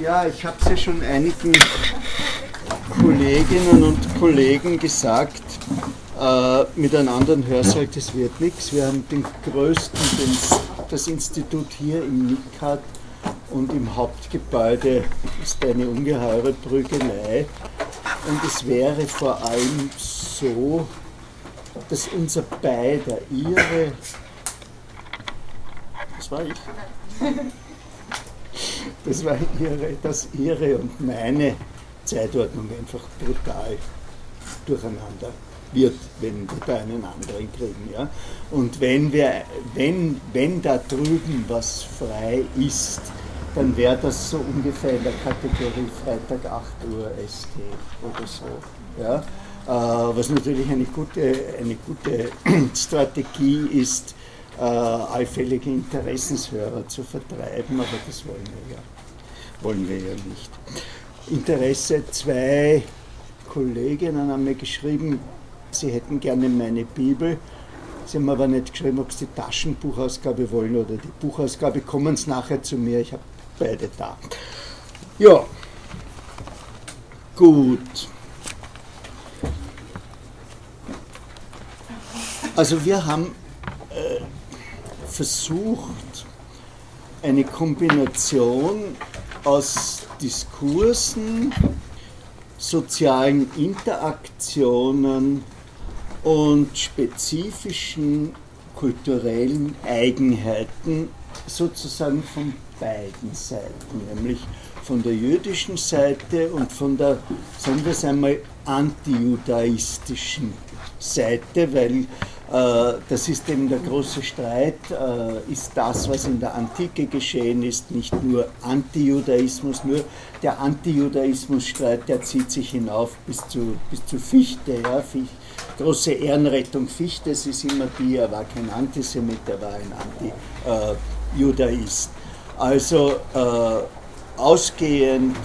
Ja, ich habe es ja schon einigen Kolleginnen und Kollegen gesagt, äh, mit einem anderen Hörsaal, das wird nichts. Wir haben den größten, den, das Institut hier im NIC hat und im Hauptgebäude ist eine ungeheure Prügelei. Und es wäre vor allem so, dass unser beider, ihre, das war ich, das war ihre, dass ihre und meine Zeitordnung einfach brutal durcheinander wird, wenn wir da einen anderen kriegen. Ja? Und wenn, wir, wenn, wenn da drüben was frei ist, dann wäre das so ungefähr in der Kategorie Freitag 8 Uhr ST oder so. Ja? Äh, was natürlich eine gute, eine gute Strategie ist, äh, allfällige Interessenshörer zu vertreiben, aber das wollen wir ja, wollen wir ja nicht. Interesse, zwei Kolleginnen haben mir geschrieben, sie hätten gerne meine Bibel. Sie haben aber nicht geschrieben, ob sie die Taschenbuchausgabe wollen oder die Buchausgabe. Kommen Sie nachher zu mir, ich habe beide da. Ja, gut. Also wir haben äh, versucht, eine Kombination aus Diskursen, sozialen Interaktionen und spezifischen kulturellen Eigenheiten sozusagen von beiden Seiten, nämlich von der jüdischen Seite und von der, sagen wir es einmal, antijudaistischen Seite, weil das ist eben der große Streit, äh, ist das, was in der Antike geschehen ist, nicht nur Antijudaismus, nur der Antijudaismusstreit, der zieht sich hinauf bis zu, bis zu Fichte. Ja? Große Ehrenrettung Fichtes ist immer die, er war kein Antisemit, er war ein Anti-Judaist. Also äh, ausgehend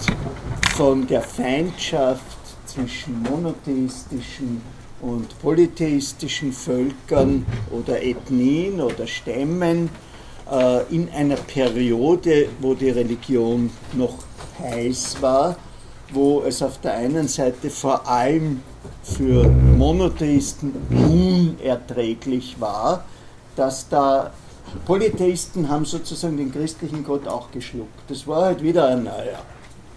von der Feindschaft zwischen monotheistischen und polytheistischen Völkern oder Ethnien oder Stämmen äh, in einer Periode, wo die Religion noch heiß war, wo es auf der einen Seite vor allem für Monotheisten unerträglich war, dass da Polytheisten haben sozusagen den christlichen Gott auch geschluckt. Das war halt wieder ein neuer.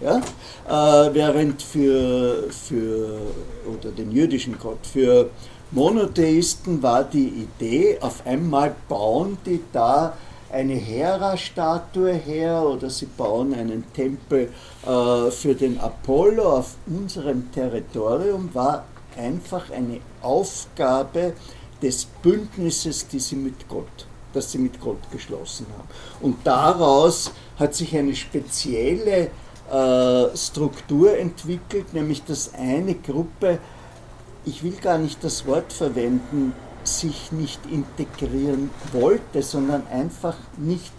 Ja? Äh, während für, für, oder den jüdischen Gott, für Monotheisten war die Idee, auf einmal bauen die da eine Hera-Statue her oder sie bauen einen Tempel äh, für den Apollo auf unserem Territorium, war einfach eine Aufgabe des Bündnisses, die sie mit Gott, das sie mit Gott geschlossen haben. Und daraus hat sich eine spezielle Struktur entwickelt, nämlich dass eine Gruppe, ich will gar nicht das Wort verwenden, sich nicht integrieren wollte, sondern einfach nicht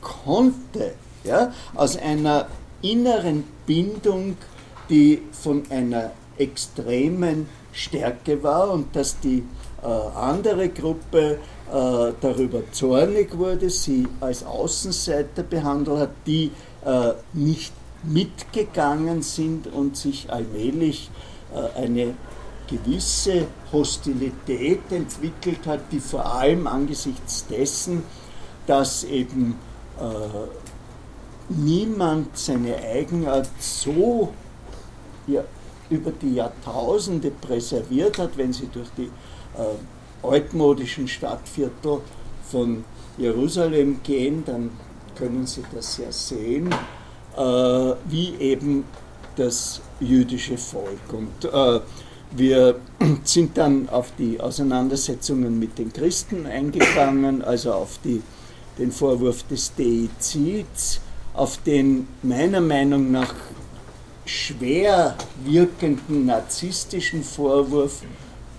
konnte. Ja? Aus einer inneren Bindung, die von einer extremen Stärke war und dass die äh, andere Gruppe äh, darüber zornig wurde, sie als Außenseiter behandelt hat, die äh, nicht mitgegangen sind und sich allmählich äh, eine gewisse Hostilität entwickelt hat, die vor allem angesichts dessen, dass eben äh, niemand seine Eigenart so ja, über die Jahrtausende präserviert hat, wenn sie durch die äh, altmodischen Stadtviertel von Jerusalem gehen, dann können Sie das ja sehen. Äh, wie eben das jüdische Volk. Und äh, wir sind dann auf die Auseinandersetzungen mit den Christen eingegangen, also auf die, den Vorwurf des Deizids, auf den meiner Meinung nach schwer wirkenden narzisstischen Vorwurf,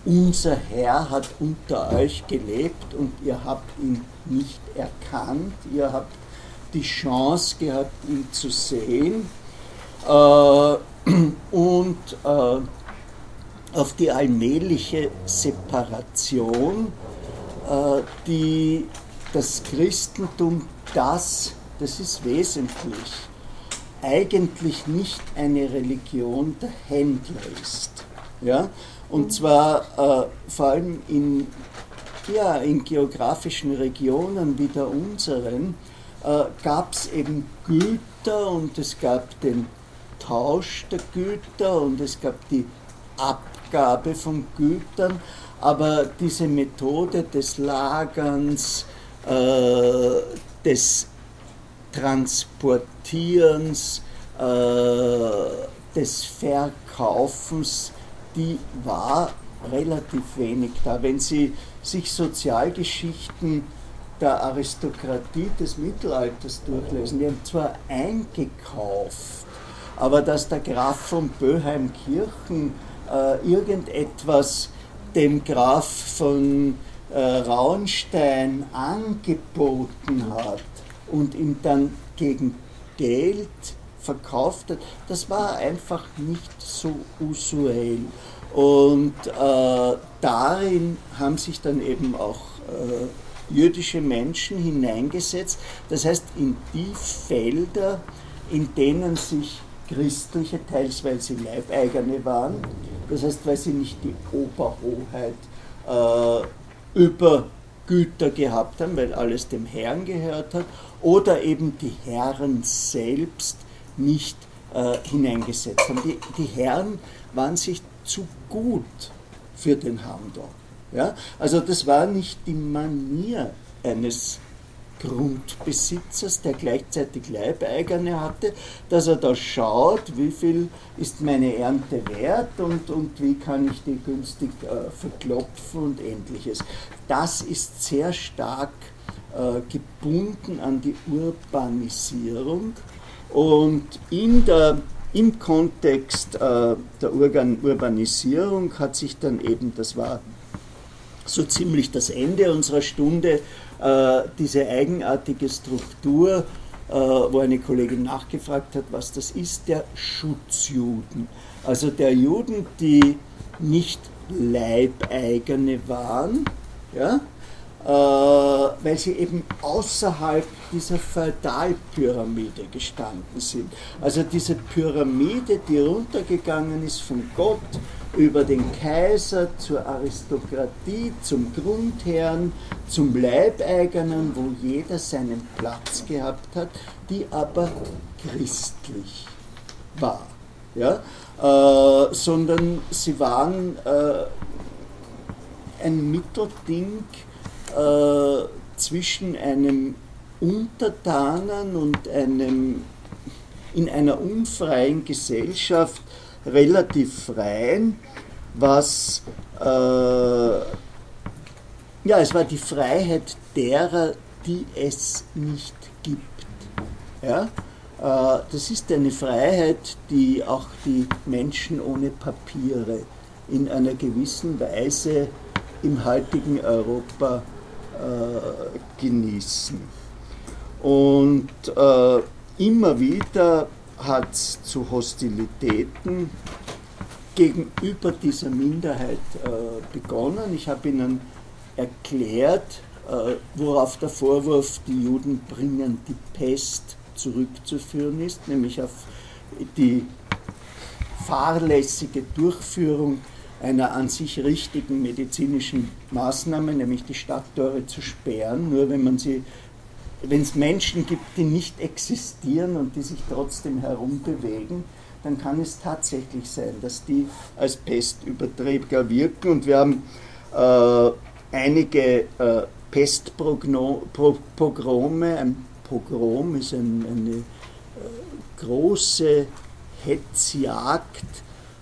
unser Herr hat unter euch gelebt und ihr habt ihn nicht erkannt, ihr habt die Chance gehabt, ihn zu sehen äh, und äh, auf die allmähliche Separation, äh, die das Christentum das, das ist wesentlich, eigentlich nicht eine Religion der Händler ist. Ja? Und zwar äh, vor allem in, ja, in geografischen Regionen wie der unseren gab es eben Güter und es gab den Tausch der Güter und es gab die Abgabe von Gütern, aber diese Methode des Lagerns, äh, des Transportierens, äh, des Verkaufens, die war relativ wenig da. Wenn Sie sich Sozialgeschichten der Aristokratie des Mittelalters durchlesen, die haben zwar eingekauft, aber dass der Graf von Böheim-Kirchen äh, irgendetwas dem Graf von äh, Rauenstein angeboten hat und ihm dann gegen Geld verkauft hat, das war einfach nicht so usuell. Und äh, darin haben sich dann eben auch äh, jüdische Menschen hineingesetzt, das heißt in die Felder, in denen sich christliche, teils weil sie Leibeigene waren, das heißt, weil sie nicht die Oberhoheit äh, über Güter gehabt haben, weil alles dem Herrn gehört hat, oder eben die Herren selbst nicht äh, hineingesetzt haben. Die, die Herren waren sich zu gut für den Handel. Ja? Also das war nicht die Manier eines Grundbesitzers, der gleichzeitig Leibeigene hatte, dass er da schaut, wie viel ist meine Ernte wert und, und wie kann ich die günstig äh, verklopfen und ähnliches. Das ist sehr stark äh, gebunden an die Urbanisierung und in der, im Kontext äh, der Urbanisierung hat sich dann eben, das war so ziemlich das Ende unserer Stunde, äh, diese eigenartige Struktur, äh, wo eine Kollegin nachgefragt hat, was das ist, der Schutzjuden. Also der Juden, die nicht Leibeigene waren, ja, äh, weil sie eben außerhalb dieser Feudalpyramide gestanden sind. Also diese Pyramide, die runtergegangen ist von Gott über den Kaiser zur Aristokratie, zum Grundherrn, zum Leibeigenen, wo jeder seinen Platz gehabt hat, die aber christlich war. Ja? Äh, sondern sie waren äh, ein Mittelding äh, zwischen einem Untertanen und einem in einer unfreien Gesellschaft relativ freien, was äh, ja, es war die Freiheit derer, die es nicht gibt. Ja? Äh, das ist eine Freiheit, die auch die Menschen ohne Papiere in einer gewissen Weise im heutigen Europa äh, genießen. Und äh, immer wieder hat es zu Hostilitäten gegenüber dieser Minderheit äh, begonnen. Ich habe Ihnen erklärt, äh, worauf der Vorwurf, die Juden bringen die Pest zurückzuführen ist, nämlich auf die fahrlässige Durchführung einer an sich richtigen medizinischen Maßnahme, nämlich die Stadttore zu sperren. Nur wenn man sie, wenn es Menschen gibt, die nicht existieren und die sich trotzdem herumbewegen, dann kann es tatsächlich sein, dass die als Pestüberträger wirken. Und wir haben äh, einige äh, Pestpogrome. Ein Pogrom ist ein, eine äh, große Hetzjagd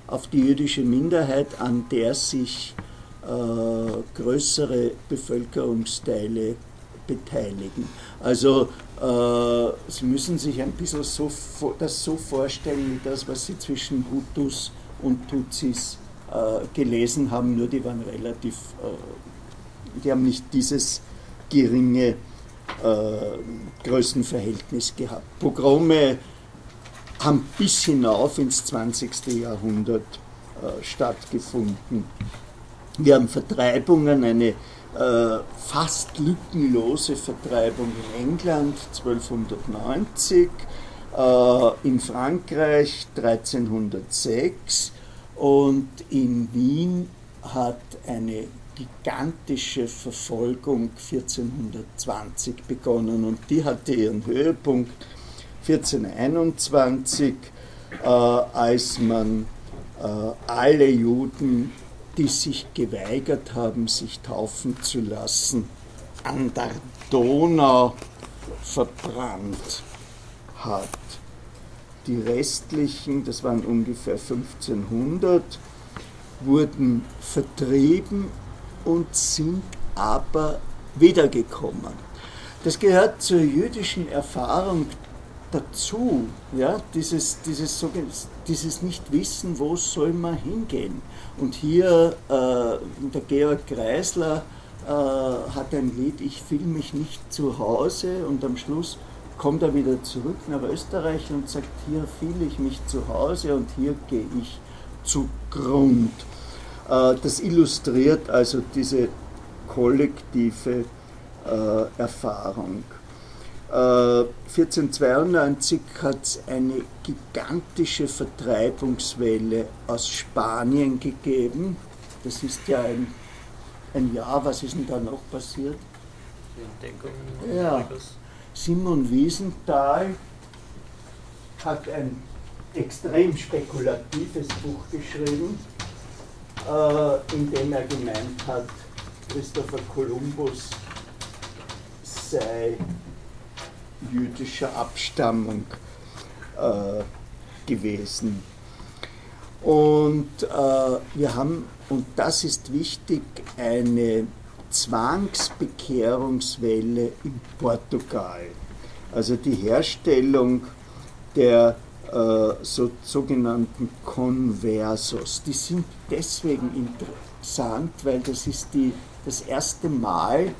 auf die jüdische Minderheit, an der sich äh, größere Bevölkerungsteile beteiligen. Also äh, Sie müssen sich ein bisschen so, das so vorstellen wie das, was Sie zwischen Hutus und Tutsis äh, gelesen haben, nur die waren relativ, äh, die haben nicht dieses geringe äh, Größenverhältnis gehabt. Pogrome haben bis hinauf ins 20. Jahrhundert äh, stattgefunden. Wir haben Vertreibungen, eine äh, fast lückenlose Vertreibung in England 1290, äh, in Frankreich 1306 und in Wien hat eine gigantische Verfolgung 1420 begonnen und die hatte ihren Höhepunkt 1421, äh, als man äh, alle Juden, die sich geweigert haben, sich taufen zu lassen, an der Donau verbrannt hat. Die restlichen, das waren ungefähr 1500, wurden vertrieben und sind aber wiedergekommen. Das gehört zur jüdischen Erfahrung dazu, ja, dieses, dieses, dieses Nicht-Wissen, wo soll man hingehen. Und hier, äh, der Georg Kreisler äh, hat ein Lied, ich fühle mich nicht zu Hause und am Schluss kommt er wieder zurück nach Österreich und sagt, hier fühle ich mich zu Hause und hier gehe ich zu Grund. Äh, das illustriert also diese kollektive äh, Erfahrung. 1492 hat es eine gigantische Vertreibungswelle aus Spanien gegeben. Das ist ja ein, ein Jahr, was ist denn da noch passiert? Die Entdeckung. Ja. Simon Wiesenthal hat ein extrem spekulatives Buch geschrieben, äh, in dem er gemeint hat, Christopher Columbus sei jüdischer Abstammung äh, gewesen. Und äh, wir haben, und das ist wichtig, eine Zwangsbekehrungswelle in Portugal. Also die Herstellung der äh, so, sogenannten Conversos. Die sind deswegen interessant, weil das ist die, das erste Mal,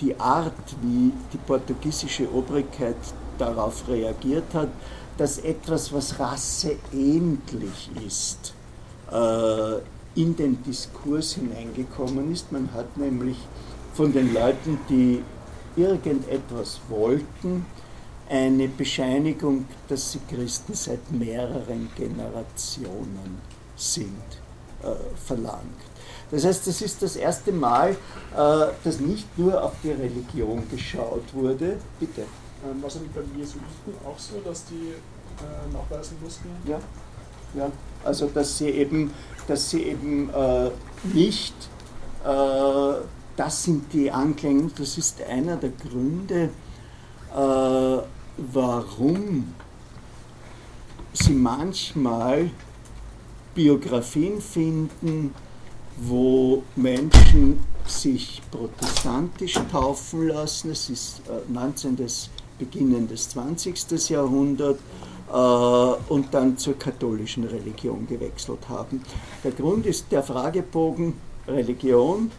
die Art, wie die portugiesische Obrigkeit darauf reagiert hat, dass etwas, was rasseähnlich ist, äh, in den Diskurs hineingekommen ist. Man hat nämlich von den Leuten, die irgendetwas wollten, eine Bescheinigung, dass sie Christen seit mehreren Generationen sind, äh, verlangt. Das heißt, das ist das erste Mal, äh, dass nicht nur auf die Religion geschaut wurde. Bitte. War es nicht beim Jesuiten auch so, dass die äh, nachweisen mussten? Ja, ja. Also dass sie eben, dass sie eben äh, nicht, das sind die Anklänge, das ist einer der Gründe, äh, warum sie manchmal Biografien finden, wo Menschen sich protestantisch taufen lassen. Es ist 19. Äh, Beginn des 20. Jahrhunderts äh, und dann zur katholischen Religion gewechselt haben. Der Grund ist der Fragebogen Religion,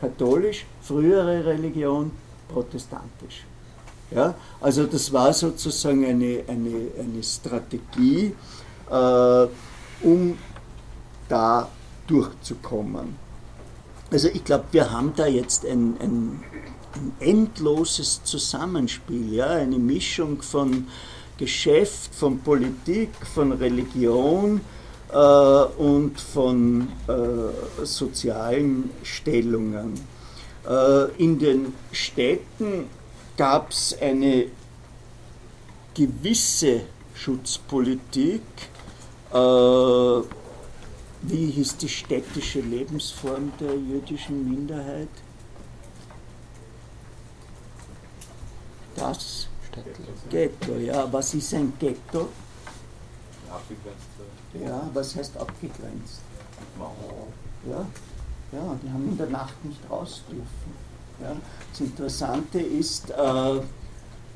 katholisch, frühere Religion, protestantisch. Ja, also das war sozusagen eine, eine, eine Strategie, äh, um da durchzukommen. Also ich glaube, wir haben da jetzt ein, ein, ein, endloses Zusammenspiel, ja? eine Mischung von Geschäft, von Politik, von Religion äh, und von äh, sozialen Stellungen. Äh, in den Städten gab es eine gewisse Schutzpolitik, äh, wie hieß die städtische Lebensform der jüdischen Minderheit? Das Ghetto, ja. Was ist ein Ghetto? Ja, was heißt abgegrenzt? Ja, ja, die haben in der Nacht nicht raus dürfen. Ja. Das Interessante ist, äh,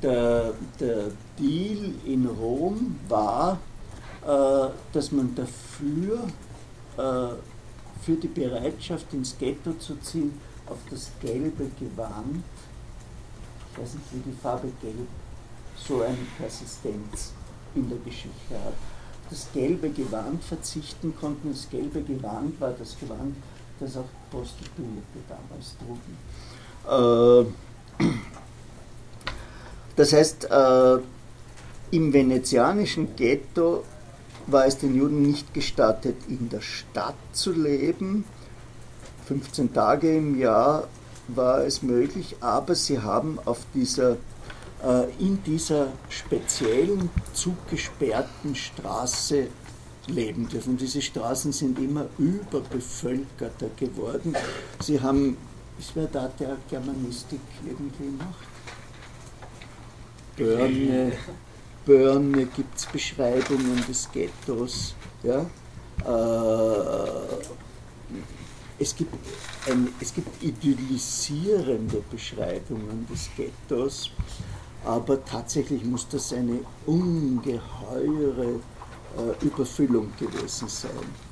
der, der Deal in Rom war, äh, dass man dafür äh, für die Bereitschaft ins Ghetto zu ziehen, auf das gelbe Gewand, ich weiß nicht, wie die Farbe gelb so eine Persistenz in der Geschichte hat, das gelbe Gewand verzichten konnten. Das gelbe Gewand war das Gewand, das auch Prostituierte damals trugen. Äh, das heißt, äh, Im venezianischen Ghetto war es den Juden nicht gestattet, in der Stadt zu leben. 15 Tage im Jahr war es möglich, aber sie haben auf dieser, äh, in dieser speziellen zugesperrten Straße leben dürfen. Diese Straßen sind immer überbevölkerter geworden. Sie haben, ist wer da der Germanistik irgendwie macht? Börne, Börne gibt es Beschreibungen des Ghettos. Ja? Äh, es, gibt ein, es gibt idyllisierende Beschreibungen des Ghettos, aber tatsächlich muss das eine ungeheure äh, Überfüllung gewesen sein.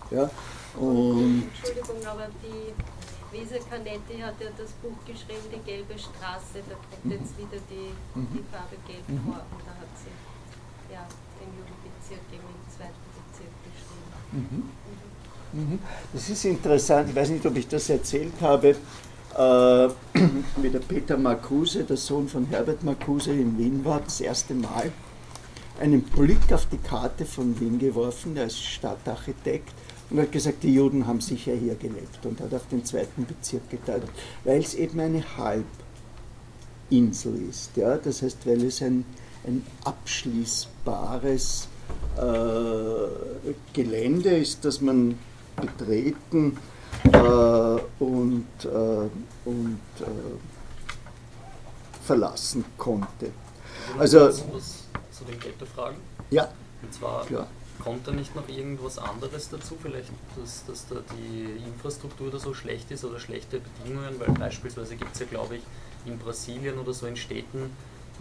Ja? Und Entschuldigung, aber die Lisa Canetti hat ja das Buch geschrieben, Die gelbe Straße, da kommt mhm. jetzt wieder die, mhm. die Farbe Gelb mhm. vor und da hat sie den Jugendbezirk eben im zweiten Bezirk beschrieben. Mhm. Mhm. Das ist interessant, ich weiß nicht, ob ich das erzählt habe, äh, wie der Peter Marcuse, der Sohn von Herbert Marcuse in Wien war, das erste Mal einen Blick auf die Karte von Wien geworfen, der ist Stadtarchitekt, und hat gesagt, die Juden haben sicher hier gelebt und hat auf den zweiten Bezirk gedeutet, weil es eben eine Halbinsel ist. Ja? Das heißt, weil es ein, ein abschließbares äh, Gelände ist, das man betreten äh, und, äh, und äh, verlassen konnte. Also, zu den Ghetto-Fragen? Ja. Und zwar Klar. kommt da nicht noch irgendwas anderes dazu? Vielleicht, dass, dass da die Infrastruktur da so schlecht ist oder schlechte Bedingungen, weil beispielsweise gibt es ja, glaube ich, in Brasilien oder so in Städten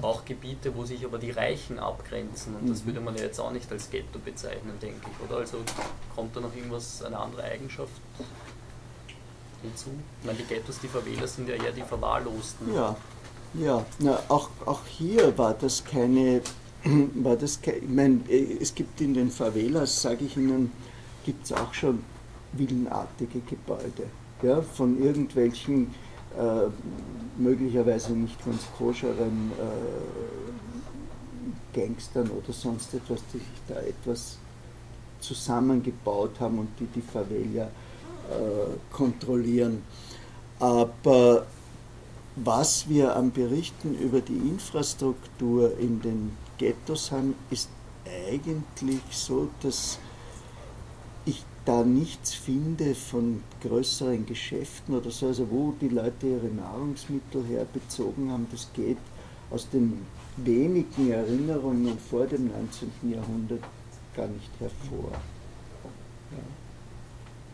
auch Gebiete, wo sich aber die Reichen abgrenzen und das mhm. würde man ja jetzt auch nicht als Ghetto bezeichnen, denke ich, oder? Also kommt da noch irgendwas, eine andere Eigenschaft hinzu? Ich meine, die Ghettos, die Verwähler sind ja eher die Verwahrlosten. Ja, ja, na, auch, auch hier war das keine war das, ich meine, es gibt in den Favelas, sage ich Ihnen, gibt es auch schon villenartige Gebäude, ja, von irgendwelchen äh, möglicherweise nicht ganz koscheren äh, Gangstern oder sonst etwas, die sich da etwas zusammengebaut haben und die die Favela äh, kontrollieren. Aber was wir an Berichten über die Infrastruktur in den Ghettos haben, ist eigentlich so, dass da nichts finde von größeren Geschäften oder so, also wo die Leute ihre Nahrungsmittel herbezogen haben, das geht aus den wenigen Erinnerungen vor dem 19. Jahrhundert gar nicht hervor. Ja.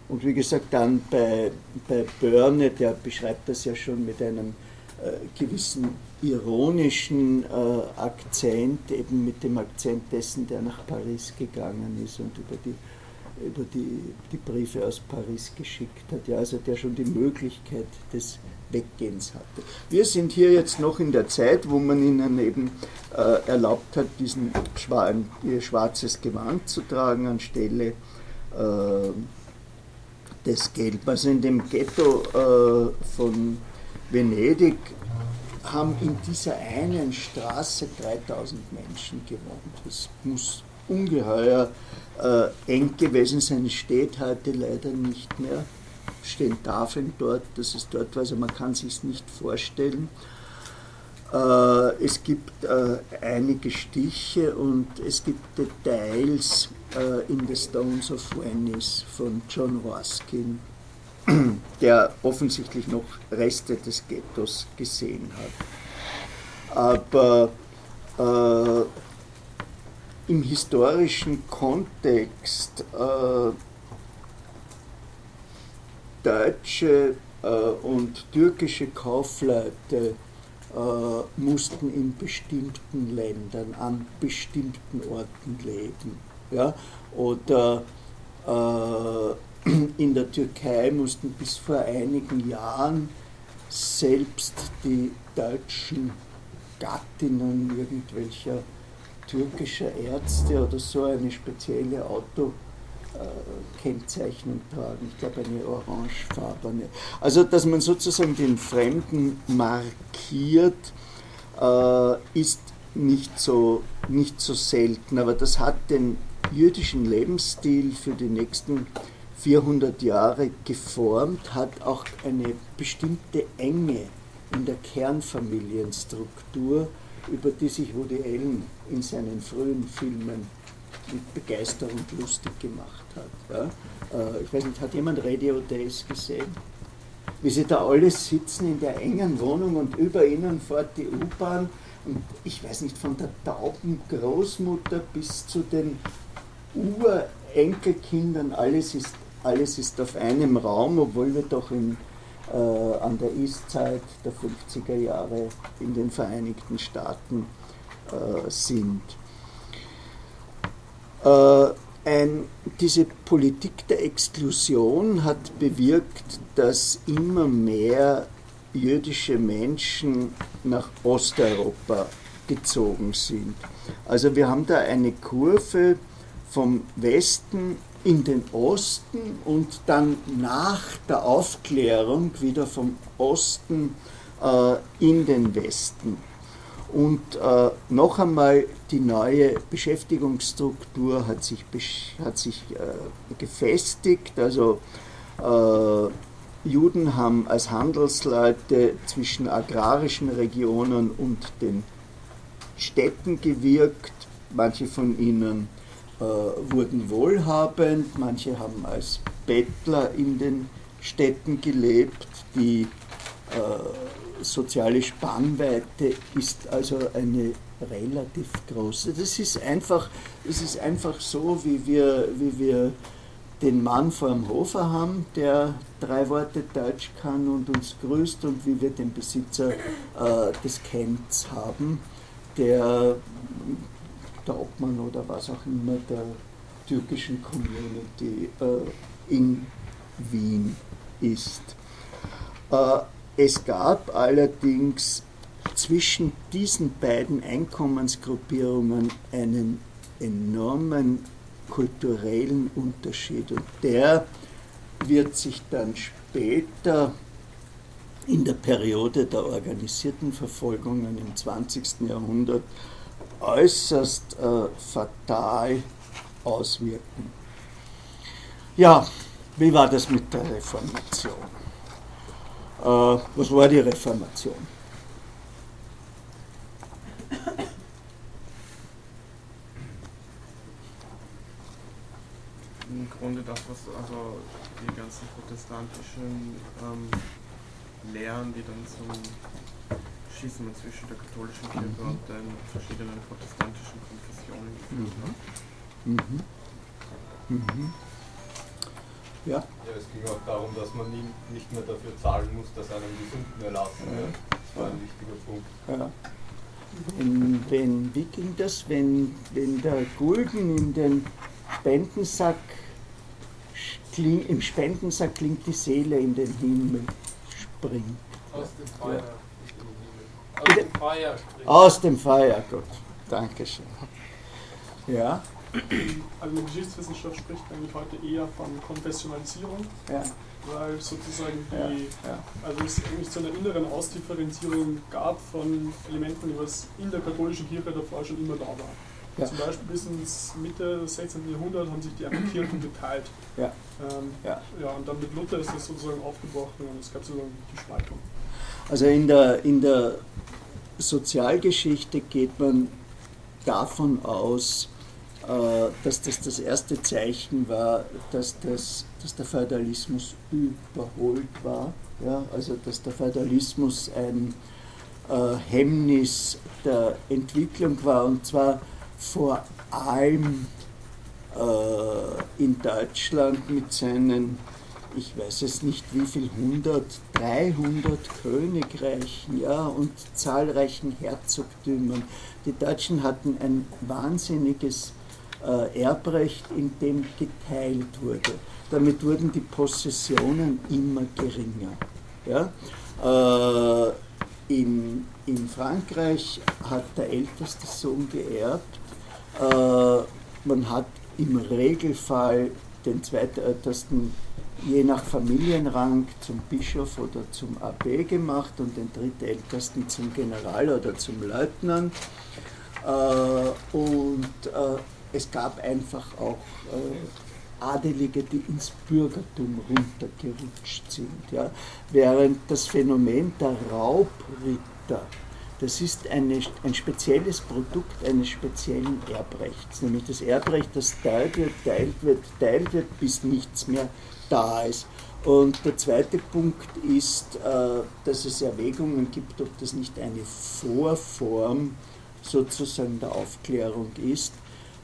Und wie gesagt, dann bei, bei Börne, der beschreibt das ja schon mit einem äh, gewissen ironischen äh, Akzent, eben mit dem Akzent dessen, der nach Paris gegangen ist und über die, über die, die Briefe aus Paris geschickt hat, ja, also der schon die Möglichkeit des Weggehens hatte. Wir sind hier jetzt noch in der Zeit, wo man ihnen eben äh, erlaubt hat, diesen ein, ihr schwarzes Gewand zu tragen anstelle äh, des Gelb. Also in dem Ghetto äh, von Venedig haben in dieser einen Straße 3000 Menschen gewohnt. Das muss ungeheuer äh, eng gewesen sein. Steht heute leider nicht mehr. Stehen Tafeln dort, dass es dort war, also man kann sich nicht vorstellen. Äh, es gibt äh, einige Stiche und es gibt Details äh, in The Stones of Venice von John Ruskin, der offensichtlich noch Reste des Ghettos gesehen hat. Aber äh, im historischen Kontext äh, deutsche äh, und türkische Kaufleute äh, mussten in bestimmten Ländern, an bestimmten Orten leben. Ja? Oder äh, in der Türkei mussten bis vor einigen Jahren selbst die deutschen Gattinnen irgendwelcher türkischer Ärzte oder so eine spezielle Autokennzeichnung tragen. Ich glaube eine orangefarbene. Also dass man sozusagen den Fremden markiert, äh, ist nicht so, nicht so selten, aber das hat den jüdischen Lebensstil für die nächsten 400 Jahre geformt, hat auch eine bestimmte Enge in der Kernfamilienstruktur, über die sich Woody Allen in seinen frühen Filmen mit Begeisterung lustig gemacht hat. Ja? Äh, ich weiß nicht, hat jemand Radio Days gesehen? Wie sie da alle sitzen in der engen Wohnung und über ihnen fährt die U-Bahn und ich weiß nicht, von der tauben Großmutter bis zu den Urenkelkindern, alles ist, alles ist auf einem Raum, obwohl wir doch in, äh, an der Eastzeit der 50er Jahre in den Vereinigten Staaten äh, sind. Äh, ein, diese Politik der Exklusion hat bewirkt, dass immer mehr jüdische Menschen nach Osteuropa gezogen sind. Also wir haben da eine Kurve vom Westen in den Osten und dann nach der Aufklärung wieder vom Osten äh, in den Westen. Und äh, noch einmal, die neue Beschäftigungsstruktur hat sich, hat sich äh, gefestigt. Also äh, Juden haben als Handelsleute zwischen agrarischen Regionen und den Städten gewirkt. Manche von ihnen wurden wohlhabend, manche haben als Bettler in den Städten gelebt. Die äh, soziale Spannweite ist also eine relativ große. Das ist einfach, das ist einfach so, wie wir, wie wir den Mann vor dem Hofer haben, der drei Worte Deutsch kann und uns grüßt und wie wir den Besitzer äh, des Kents haben, der der Obmann oder was auch immer der türkischen Community äh, in Wien ist. Äh, es gab allerdings zwischen diesen beiden Einkommensgruppierungen einen enormen kulturellen Unterschied und der wird sich dann später in der Periode der organisierten Verfolgungen im 20. Jahrhundert äußerst äh, fatal auswirken. Ja, wie war das mit der Reformation? Äh, was war die Reformation? Im Grunde das, was also die ganzen protestantischen ähm, Lehren, die dann zum Schismen zwischen der katholischen Kirche und den verschiedenen protestantischen Konfessionen geführt hat. Mhm. Mhm. Ja. ja, es ging auch darum, dass man nie, nicht mehr dafür zahlen muss, dass einem die Sünden erlassen werden. Das war ein wichtiger Punkt. Ja. In, wenn, wie ging das, wenn, wenn der Gulden in den Spendensack kling, im Spendensack klingt die Seele in den Himmel springt. Aus dem Feuer. Ja. Aus dem Feuer. Aus dem Feuer, gut. Dankeschön. Ja. Also der Geschichtswissenschaft spricht eigentlich heute eher von Konfessionalisierung, ja. weil sozusagen die, ja, ja. also es eigentlich zu einer inneren Ausdifferenzierung gab von Elementen, die was in der katholischen Kirche davor schon immer da war. Ja. Zum Beispiel bis ins Mitte des 16. Jahrhunderts haben sich die Kirchen geteilt. Ja. Ähm, ja. ja. Und dann mit Luther ist das sozusagen aufgebrochen und es gab sozusagen die Spaltung. Also in der, in der Sozialgeschichte geht man davon aus, äh, dass das das erste Zeichen war, dass, das, dass der Feudalismus überholt war. Ja? Also dass der Feudalismus ein äh, Hemmnis der Entwicklung war und zwar vor allem äh, in Deutschland mit seinen ich weiß es nicht wie viel, 100, 300 Königreichen ja, und zahlreichen Herzogtümern. Die Deutschen hatten ein wahnsinniges äh, Erbrecht, in dem geteilt wurde. Damit wurden die Possessionen immer geringer. Ja? Äh, in, in Frankreich hat der älteste Sohn geerbt. Äh, man hat im Regelfall den zweitältesten je nach Familienrang zum Bischof oder zum Abb gemacht und den drittältesten zum General oder zum Leutnant. Äh, und äh, es gab einfach auch Adelige, die ins Bürgertum runtergerutscht sind. Ja? Während das Phänomen der Raubritter, das ist eine, ein spezielles Produkt eines speziellen Erbrechts, nämlich das Erbrecht, das teilt wird, teilt wird, teilt wird, bis nichts mehr da ist. Und der zweite Punkt ist, äh, dass es Erwägungen gibt, ob das nicht eine Vorform sozusagen der Aufklärung ist.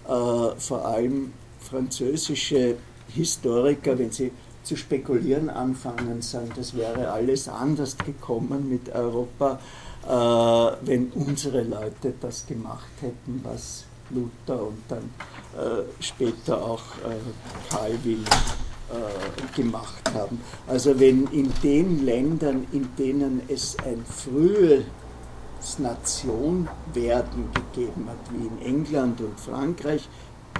Äh, vor allem französische Historiker, wenn sie zu spekulieren anfangen, sagen, das wäre alles anders gekommen mit Europa, äh, wenn unsere Leute das gemacht hätten, was Luther und dann später auch Calvin gemacht haben. Also wenn in den Ländern, in denen es ein frühes Nationwerden gegeben hat, wie in England und Frankreich,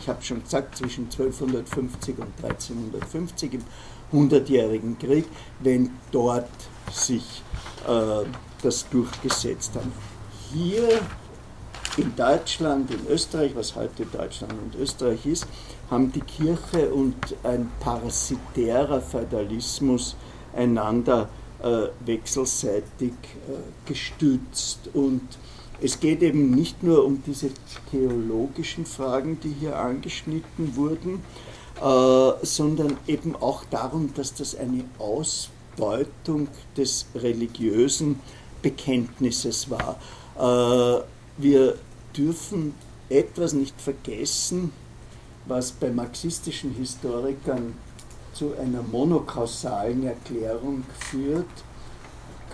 ich habe schon gesagt, zwischen 1250 und 1350 im Hundertjährigen Krieg, wenn dort sich äh, das durchgesetzt hat. Hier in Deutschland, in Österreich, was heute Deutschland und Österreich ist, haben die Kirche und ein parasitärer Feudalismus einander äh, wechselseitig äh, gestützt. Und es geht eben nicht nur um diese theologischen Fragen, die hier angeschnitten wurden, äh, sondern eben auch darum, dass das eine Ausbeutung des religiösen Bekenntnisses war. Äh, wir dürfen etwas nicht vergessen, was bei marxistischen Historikern zu einer monokausalen Erklärung führt.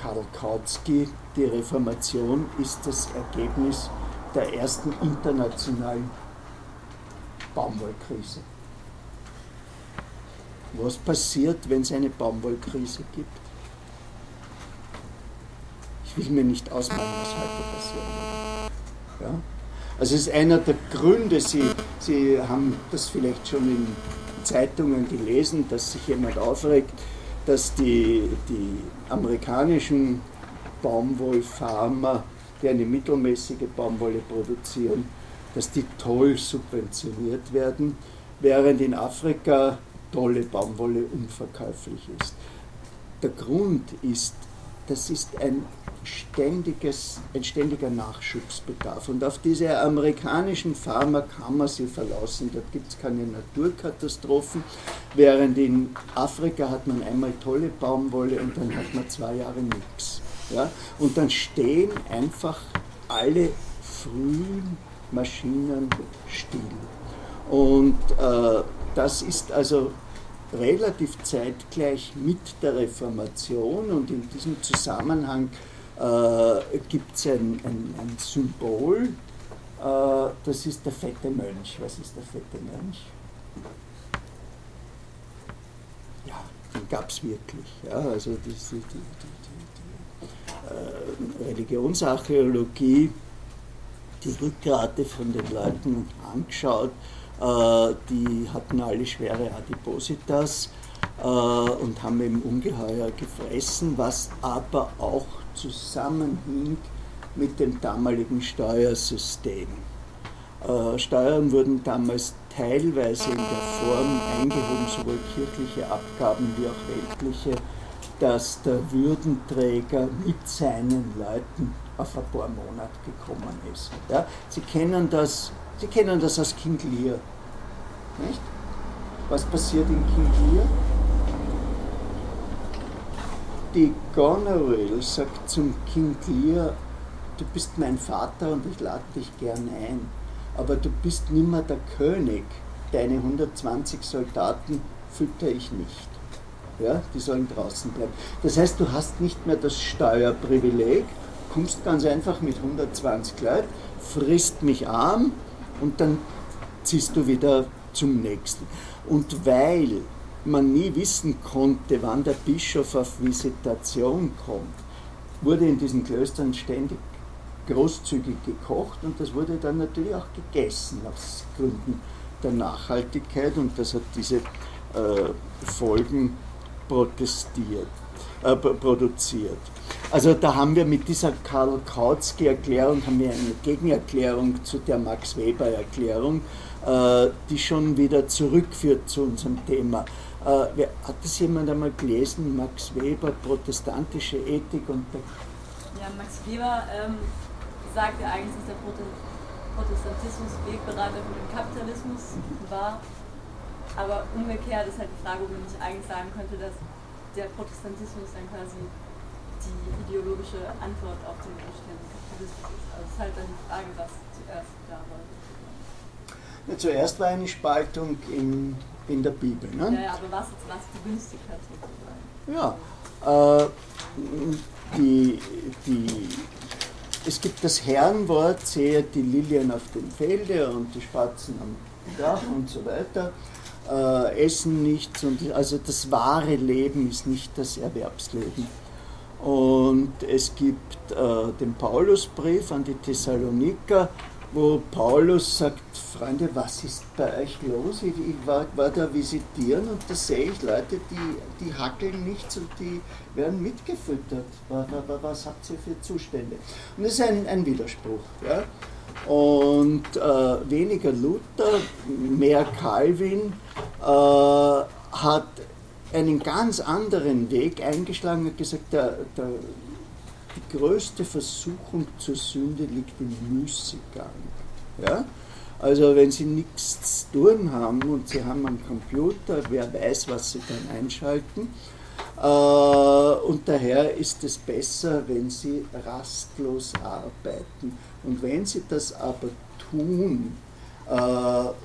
Karl Kautsky, die Reformation ist das Ergebnis der ersten internationalen Baumwollkrise. Was passiert, wenn es eine Baumwollkrise gibt? Ich will mir nicht ausmalen, was heute passiert. Ja? Also es ist einer der Gründe, Sie, Sie haben das vielleicht schon in Zeitungen gelesen, dass sich jemand aufregt, dass die, die amerikanischen Baumwollfarmer, die eine mittelmäßige Baumwolle produzieren, dass die toll subventioniert werden, während in Afrika tolle Baumwolle unverkäuflich ist. Der Grund ist, das ist ein ständiges, ein ständiger Nachschubsbedarf. Und auf diese amerikanischen Farmer kann man sich verlassen. Dort gibt es keine Naturkatastrophen, während in Afrika hat man einmal tolle Baumwolle und dann hat man zwei Jahre nichts. Ja? Und dann stehen einfach alle frühen Maschinen still. Und äh, das ist also relativ zeitgleich mit der Reformation und in diesem Zusammenhang äh, gibt es ein, ein, ein, Symbol, äh, das ist der fette Mönch. Was ist der fette Mönch? Ja, den gab es wirklich. Ja, also die, die, die, die äh, Religionsarchäologie, die Rückgrate von den Leuten angeschaut, die hatten alle schwere Adipositas äh, und haben eben ungeheuer gefressen, was aber auch zusammenhing mit dem damaligen Steuersystem. Äh, Steuern wurden damals teilweise in der Form eingehoben, sowohl kirchliche Abgaben wie auch weltliche, dass der Würdenträger mit seinen Leuten auf ein paar Monate gekommen ist. Ja, Sie, kennen das, Sie kennen das aus King Lear. Nicht? Was passiert in King Lear? die Goneril sagt zum King Lear, du bist mein Vater und ich lade dich gern ein, aber du bist nimmer der König, deine 120 Soldaten fütter ich nicht. Ja, die sollen draußen bleiben. Das heißt, du hast nicht mehr das Steuerprivileg, kommst ganz einfach mit 120 Leuten, frisst mich arm und dann ziehst du wieder zum nächsten. Und weil man nie wissen konnte, wann der Bischof auf Visitation kommt, wurde in diesen Klöstern ständig großzügig gekocht und das wurde dann natürlich auch gegessen aus Gründen der Nachhaltigkeit und das hat diese äh, Folgen protestiert, äh, produziert. Also da haben wir mit dieser Karl Kautsky-Erklärung haben wir eine Gegenerklärung zu der Max Weber-Erklärung, äh, die schon wieder zurückführt zu unserem Thema. Äh, hat das jemand einmal gelesen? Max Weber, protestantische Ethik und Ja, Max Weber ähm, sagt ja eigentlich, dass der Protestantismus Wegbereiter für den Kapitalismus war. Aber umgekehrt ist halt die Frage, ob man nicht eigentlich sagen könnte, dass der Protestantismus dann quasi die ideologische Antwort auf den bestehenden Kapitalismus ist. Also es ist halt dann die Frage, was zuerst da war. Ja, zuerst war eine Spaltung in, in der Bibel. Ne? Ja, ja, aber was, was begünstigt hat sozusagen. Ja, äh, die, die, es gibt das Herrenwort, sehe die Lilien auf dem Felde und die Spatzen am Dach und so weiter. Äh, essen nichts und also das wahre Leben ist nicht das Erwerbsleben. Und es gibt äh, den Paulusbrief an die Thessaloniker, wo Paulus sagt, Freunde, was ist bei euch los? Ich, ich war, war, da visitieren und da sehe ich Leute, die, die hackeln nichts und die werden mitgefüttert. Was, was habt ihr für Zustände? Und das ist ein, ein Widerspruch. Ja? Und äh, weniger Luther, mehr Calvin äh, hat einen ganz anderen Weg eingeschlagen und gesagt, der, der, die größte Versuchung zur Sünde liegt im Müßiggang. Ja? Also wenn Sie nichts zu tun haben und Sie haben einen Computer, wer weiß, was Sie dann einschalten. Äh, und daher ist es besser, wenn Sie rastlos arbeiten. Und wenn Sie das aber tun, äh,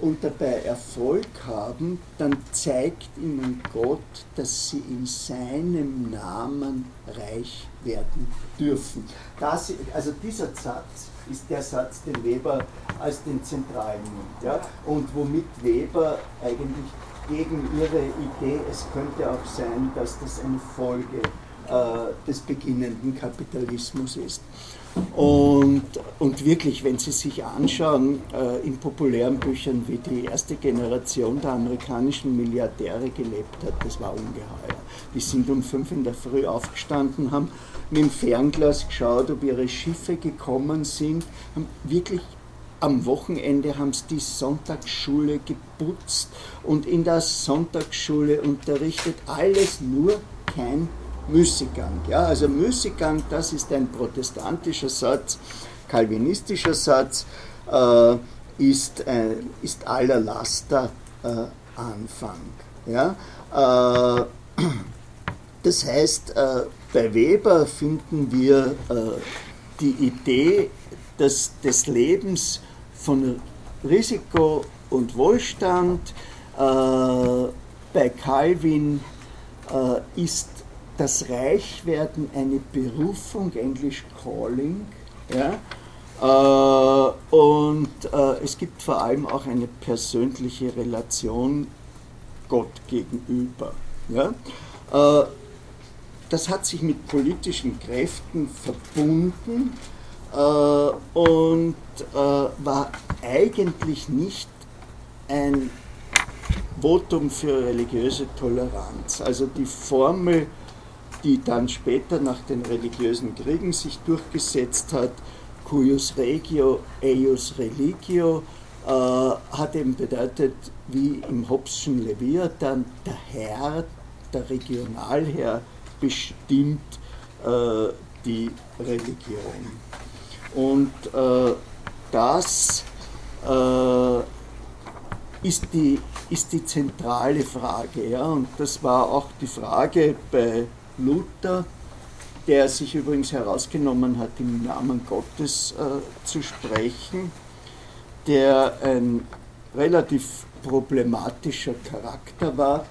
und dabei Erfolg haben, dann zeigt ihnen Gott, dass sie in seinem Namen reich werden dürfen. Das, also dieser Satz ist der Satz, den Weber als den zentralen nimmt. Ja? Und womit Weber eigentlich gegen ihre Idee, es könnte auch sein, dass das eine Folge äh, des beginnenden Kapitalismus ist. Und, und wirklich, wenn Sie sich anschauen, äh, in populären Büchern, wie die erste Generation der amerikanischen Milliardäre gelebt hat, das war ungeheuer. Die sind um fünf in der Früh aufgestanden, haben mit dem Fernglas geschaut, ob ihre Schiffe gekommen sind, haben wirklich am Wochenende haben sie die Sonntagsschule geputzt und in der Sonntagsschule unterrichtet. Alles nur kein Müßiggang. Ja, also Müßiggang, das ist ein protestantischer Satz, kalvinistischer Satz, äh, ist, äh, ist aller Laster äh, Anfang. Ja? Äh, das heißt, äh, bei Weber finden wir äh, die Idee dass des Lebens von Risiko und Wohlstand. bei Calvin ist das Reichwerden eine Berufung, Englisch Calling. Ja? Äh, und äh, es gibt vor allem auch eine persönliche Relation Gott gegenüber. Ja? Äh, das hat sich mit politischen Kräften verbunden äh, und äh, war eigentlich nicht ein Votum für religiöse Toleranz. Also die Formel die dann später nach den religiösen Kriegen sich durchgesetzt hat, cuius regio, eius religio, äh, hat eben bedeutet, wie im Hobbes'schen Leviathan, der Herr, der Regionalherr bestimmt äh, die Religion. Und äh, das äh, ist, die, ist die zentrale Frage. Ja? Und das war auch die Frage bei Luther, der sich übrigens herausgenommen hat, im Namen Gottes äh, zu sprechen, der ein relativ problematischer Charakter war.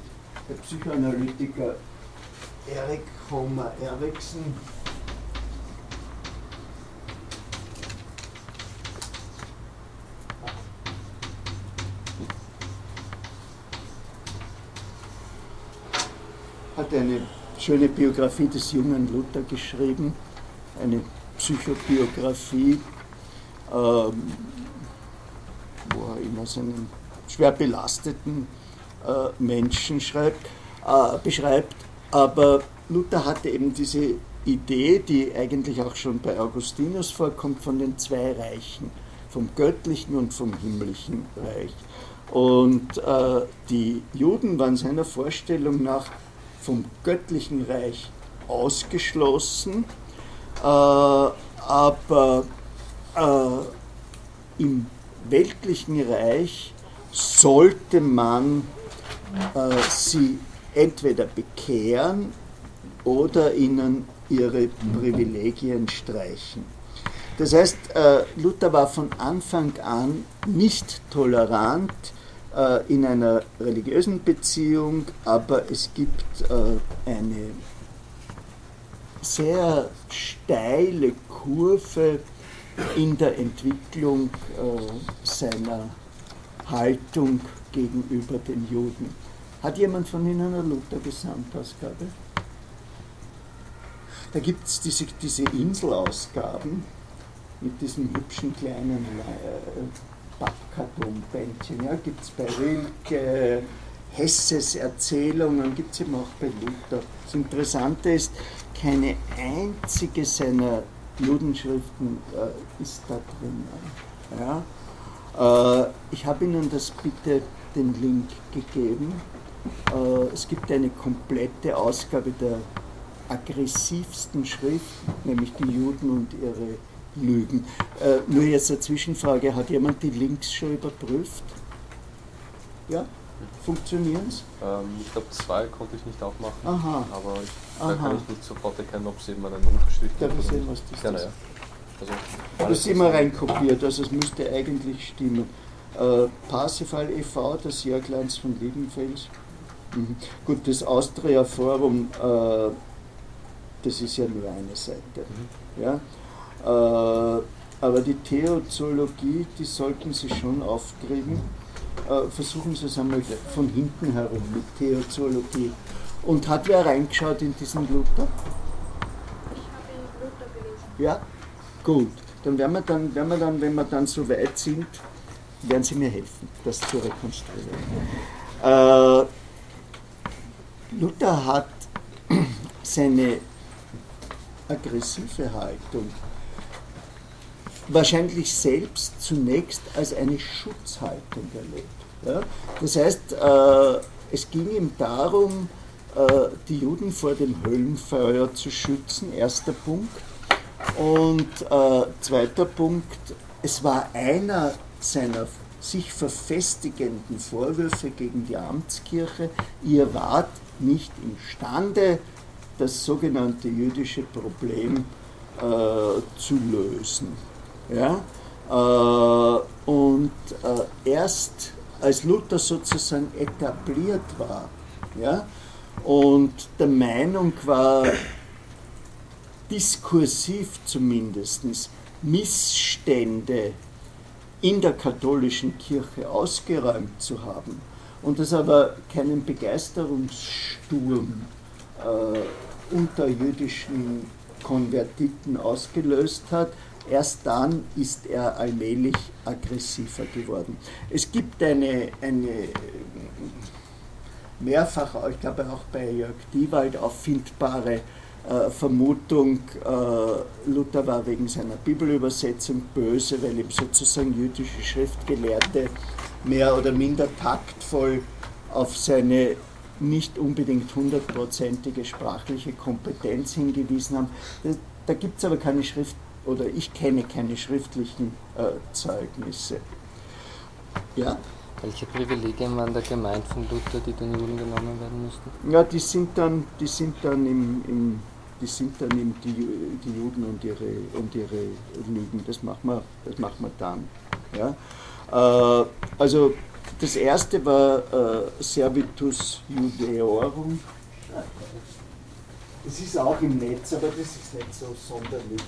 Der Psychoanalytiker Erik Homer Eriksen hat eine schöne Biografie des jungen Luther geschrieben, eine Psychobiografie, ähm, wo er immer seinen schwer belasteten äh, Menschen schreibt, äh, beschreibt. Aber Luther hatte eben diese Idee, die eigentlich auch schon bei Augustinus vorkommt, von den zwei Reichen, vom göttlichen und vom himmlischen Reich. Und äh, die Juden waren seiner Vorstellung nach vom göttlichen Reich ausgeschlossen, äh, aber äh, im weltlichen Reich sollte man äh, sie entweder bekehren oder ihnen ihre Privilegien streichen. Das heißt, äh, Luther war von Anfang an nicht tolerant äh, in einer religiösen Beziehung, aber es gibt äh, eine sehr steile Kurve in der Entwicklung seiner Haltung gegenüber den Juden. Hat jemand von Ihnen eine Luther-Gesamtausgabe? Da gibt es diese, diese Inselausgaben mit diesem hübschen kleinen äh, Pappkartonbändchen. Ja, gibt es bei Rilke, Hesses Erzählungen, gibt es eben auch bei Luther. Das Interessante ist, keine einzige seiner Judenschriften äh, ist da drin. Ja? Äh, ich habe Ihnen das bitte den Link gegeben. Äh, es gibt eine komplette Ausgabe der aggressivsten Schrift, nämlich die Juden und ihre Lügen. Äh, nur jetzt eine Zwischenfrage, hat jemand die Links schon überprüft? Ja? Funktionieren es? Ähm, ich glaube, zwei konnte ich nicht aufmachen, Aha. aber ich, da kann ich nicht sofort erkennen, ob es eben einen Unterschied gibt. Darf ich sehen, was das Gerne, ist? ja. Also, Das ist immer reinkopiert, also es müsste eigentlich stimmen. Äh, Parsifal e.V., das Jörgleins von Liebenfels. Mhm. Gut, das Austria Forum, äh, das ist ja nur eine Seite. Ja? Äh, aber die Theozoologie, die sollten Sie schon aufkriegen. Äh, versuchen Sie es einmal von hinten herum mit Theozoologie. Und hat wer reingeschaut in diesen Luther? Ich habe ihn Luther gelesen. Ja? Gut. Dann werden wir dann, werden wir dann, wenn wir dann so weit sind, werden Sie mir helfen, das zu rekonstruieren. Äh, Luther hat seine aggressive Haltung wahrscheinlich selbst zunächst als eine Schutzhaltung erlebt. Ja? Das heißt, äh, es ging ihm darum, äh, die Juden vor dem Höllenfeuer zu schützen, erster Punkt. Und äh, zweiter Punkt, es war einer seiner sich verfestigenden Vorwürfe gegen die Amtskirche, ihr wart nicht imstande, das sogenannte jüdische Problem äh, zu lösen. Ja? Äh, und äh, erst als Luther sozusagen etabliert war ja, und der Meinung war, diskursiv zumindest Missstände in der katholischen Kirche ausgeräumt zu haben und das aber keinen Begeisterungssturm äh, unter jüdischen Konvertiten ausgelöst hat, erst dann ist er allmählich aggressiver geworden. Es gibt eine, eine mehrfach, ich glaube auch bei Jörg Diewald auffindbare äh, Vermutung, äh, Luther war wegen seiner Bibelübersetzung böse, weil ihm sozusagen jüdische Schriftgelehrte mehr oder minder taktvoll auf seine nicht unbedingt hundertprozentige sprachliche Kompetenz hingewiesen haben. Da, da gibt es aber keine Schrift, oder ich kenne keine schriftlichen äh, Zeugnisse. Ja? Welche Privilegien waren da gemeint von Luther, die den Juden genommen werden müssten? Ja, die sind dann, die sind dann im, im die sind dann eben die, die Juden und ihre, und ihre Lügen. Das machen wir, das machen wir dann. Ja? Äh, also das erste war äh, Servitus Judeorum. Das ist auch im Netz, aber das ist nicht so sonderlich.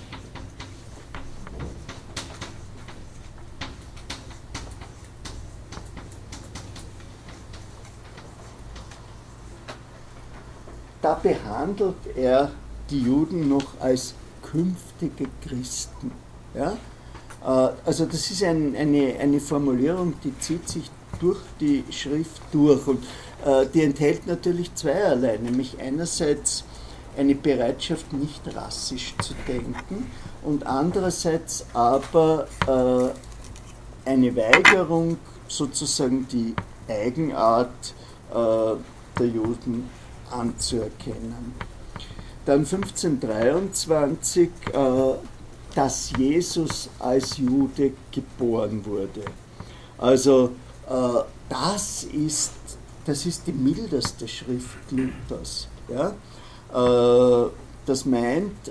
Da behandelt er die Juden noch als künftige Christen. Ja? Äh, Also das ist ein, eine, eine Formulierung, die zieht sich durch die Schrift durch und äh, die enthält natürlich zweierlei, nämlich einerseits eine Bereitschaft, nicht rassisch zu denken und andererseits aber äh, eine Weigerung, sozusagen die Eigenart äh, der Juden anzuerkennen. Dann 1523, äh, dass Jesus als Jude geboren wurde. Also äh, das, ist, das ist die mildeste Schrift Luthers. Ja? Äh, das meint,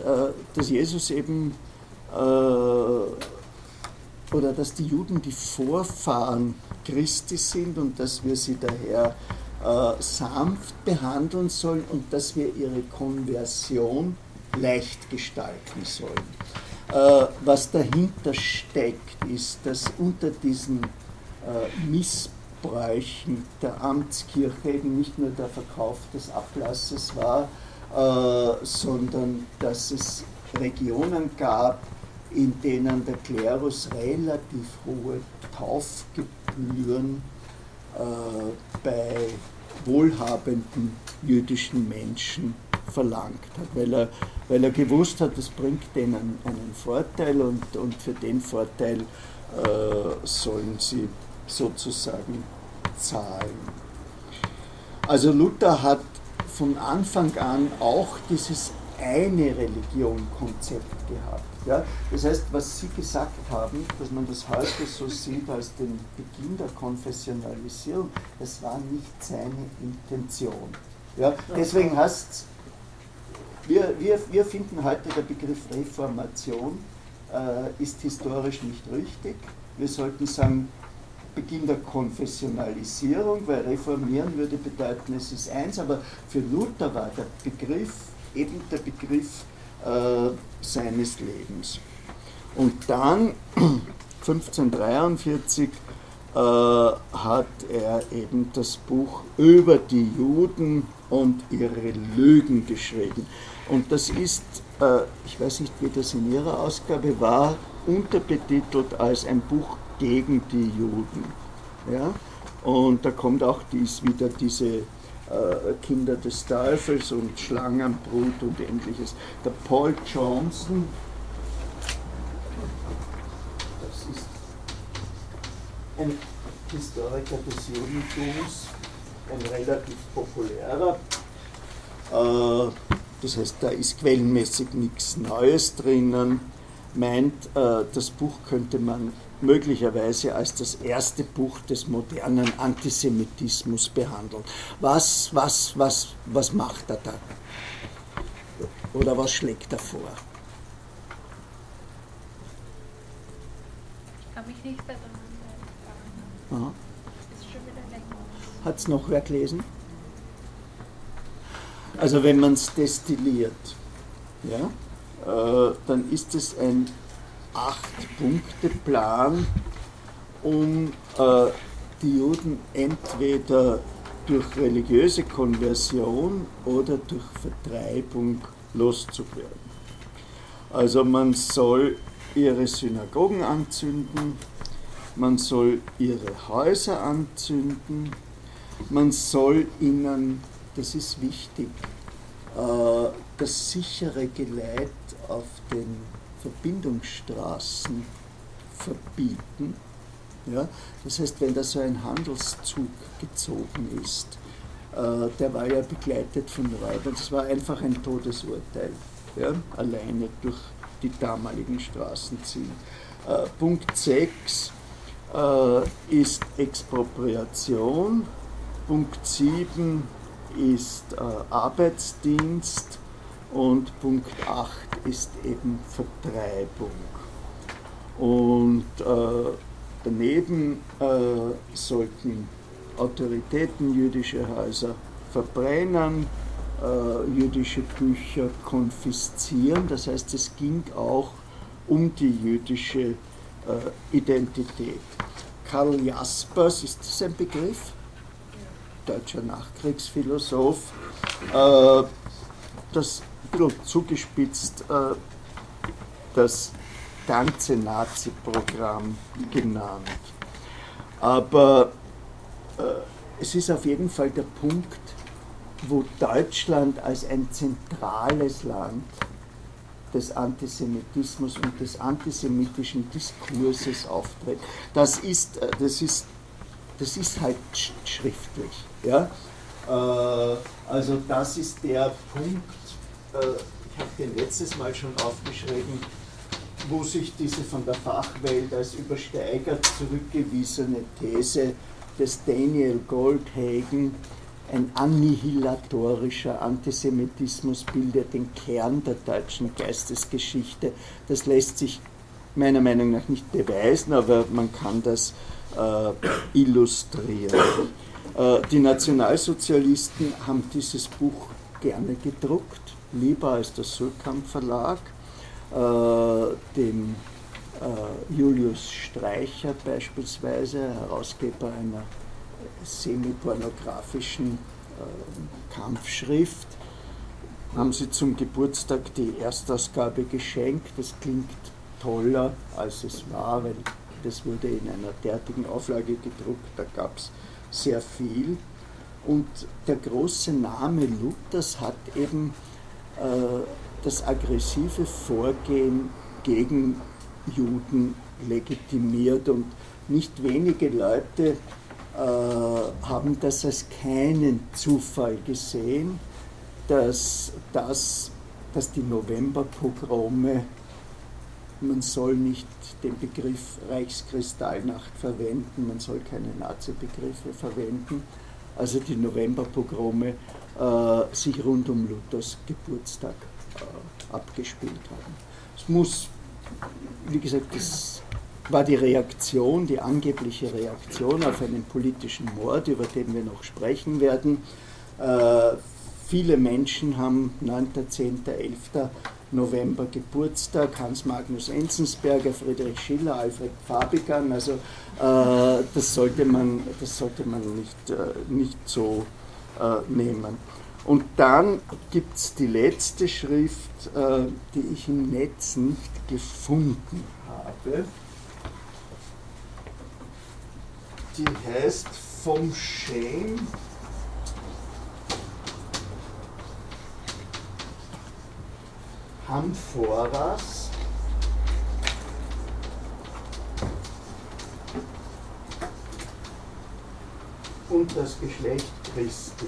dass Jesus eben oder dass die Juden die Vorfahren Christi sind und dass wir sie daher sanft behandeln sollen und dass wir ihre Konversion leicht gestalten sollen. was dahinter steckt, ist, dass unter diesen Missbräuchen der Amtskirche eben nicht nur der Verkauf des Ablasses war, äh, sondern dass es Regionen gab, in denen der Klerus relativ hohe Taufgebühren äh, bei wohlhabenden jüdischen Menschen verlangt hat, weil er, weil er gewusst hat, das bringt denen einen Vorteil und, und für den Vorteil äh, sollen sie sozusagen zahlen. Also Luther hat von Anfang an auch dieses eine Religion-Konzept gehabt. Ja? Das heißt, was Sie gesagt haben, dass man das heute so sieht als den Beginn der Konfessionalisierung, das war nicht seine Intention. Ja? Deswegen heißt wir, wir, wir finden heute der Begriff Reformation äh, ist historisch nicht richtig. Wir sollten sagen, Beginn der Konfessionalisierung, weil reformieren würde bedeuten, es ist eins, aber für Luther war der Begriff eben der Begriff äh, seines Lebens. Und dann, 1543, äh, hat er eben das Buch über die Juden und ihre Lügen geschrieben. Und das ist, äh, ich weiß nicht, wie das in Ihrer Ausgabe war, unterbetitelt als ein Buch gegen die Juden. Ja? Und da kommt auch dies wieder diese Kinder des Teufels und Schlangenbrut und ähnliches. Der Paul Johnson, das ist ein Historiker des Judentums, ein relativ populärer. Äh, das heißt, da ist quellenmäßig nichts Neues drinnen, meint, äh, das Buch könnte man möglicherweise als das erste Buch des modernen Antisemitismus behandeln. Was, was, was, was macht er da? Oder was schlägt er vor? Ich kann mich nicht erinnern. Hat es noch wer gelesen? Also wenn man es destilliert, ja, äh, dann ist es ein Acht-Punkte-Plan, um äh, die Juden entweder durch religiöse Konversion oder durch Vertreibung loszuwerden. Also man soll ihre Synagogen anzünden, man soll ihre Häuser anzünden, man soll ihnen, das ist wichtig, äh, das sichere Geleit auf den Verbindungsstraßen verbieten. Ja? Das heißt, wenn da so ein Handelszug gezogen ist, äh, der war ja begleitet von Räubern, das war einfach ein Todesurteil, ja? alleine durch die damaligen Straßen ziehen. Äh, Punkt 6 äh, ist Expropriation, Punkt 7 ist äh, Arbeitsdienst und Punkt 8 ist eben Vertreibung. Und äh, daneben äh, sollten Autoritäten jüdische Häuser verbrennen, äh, jüdische Bücher konfiszieren. Das heißt, es ging auch um die jüdische äh, Identität. Karl Jaspers, ist das ein Begriff? Deutscher Nachkriegsphilosoph. Äh, das bisschen zugespitzt äh, das ganze Nazi-Programm genannt. Aber äh, es ist auf jeden Fall der Punkt, wo Deutschland als ein zentrales Land des Antisemitismus und des antisemitischen Diskurses auftritt. Das ist, äh, das ist, das ist halt schriftlich. Ja? Also das ist der Punkt, ich habe den letztes Mal schon aufgeschrieben, wo sich diese von der Fachwelt als übersteigert zurückgewiesene These des Daniel Goldhagen ein annihilatorischer Antisemitismus bildet den Kern der deutschen Geistesgeschichte. Das lässt sich meiner Meinung nach nicht beweisen, aber man kann das äh, illustrieren. Äh, die Nationalsozialisten haben dieses Buch gerne gedruckt, lieber als der Sulkamp Verlag. Äh, dem äh, Julius Streicher beispielsweise, Herausgeber einer semi-pornografischen äh, Kampfschrift, haben sie zum Geburtstag die Erstausgabe geschenkt. Das klingt toller, als es war, weil das wurde in einer derartigen Auflage gedruckt, da gab es sehr viel. Und der große Name Luthers hat eben das aggressive Vorgehen gegen Juden legitimiert und nicht wenige Leute äh, haben das als keinen Zufall gesehen, dass, das, dass die Novemberpogrome, man soll nicht den Begriff Reichskristallnacht verwenden, man soll keine Nazi-Begriffe verwenden, also die Novemberpogrome äh, sich rund um Luthers Geburtstag äh, abgespielt haben. Es muss, wie gesagt, das war die Reaktion, die angebliche Reaktion auf einen politischen Mord, über den wir noch sprechen werden. Äh, viele Menschen haben 9., 10., 11. November Geburtstag, Hans Magnus Enzensberger, Friedrich Schiller, Alfred Fabigan, also äh, das, sollte man, das sollte man nicht, äh, nicht so äh, nehmen. Und dann gibt es die letzte Schrift, äh, die ich im Netz nicht gefunden habe. Die heißt Vom Shame Hamphoras. Und das Geschlecht Christi.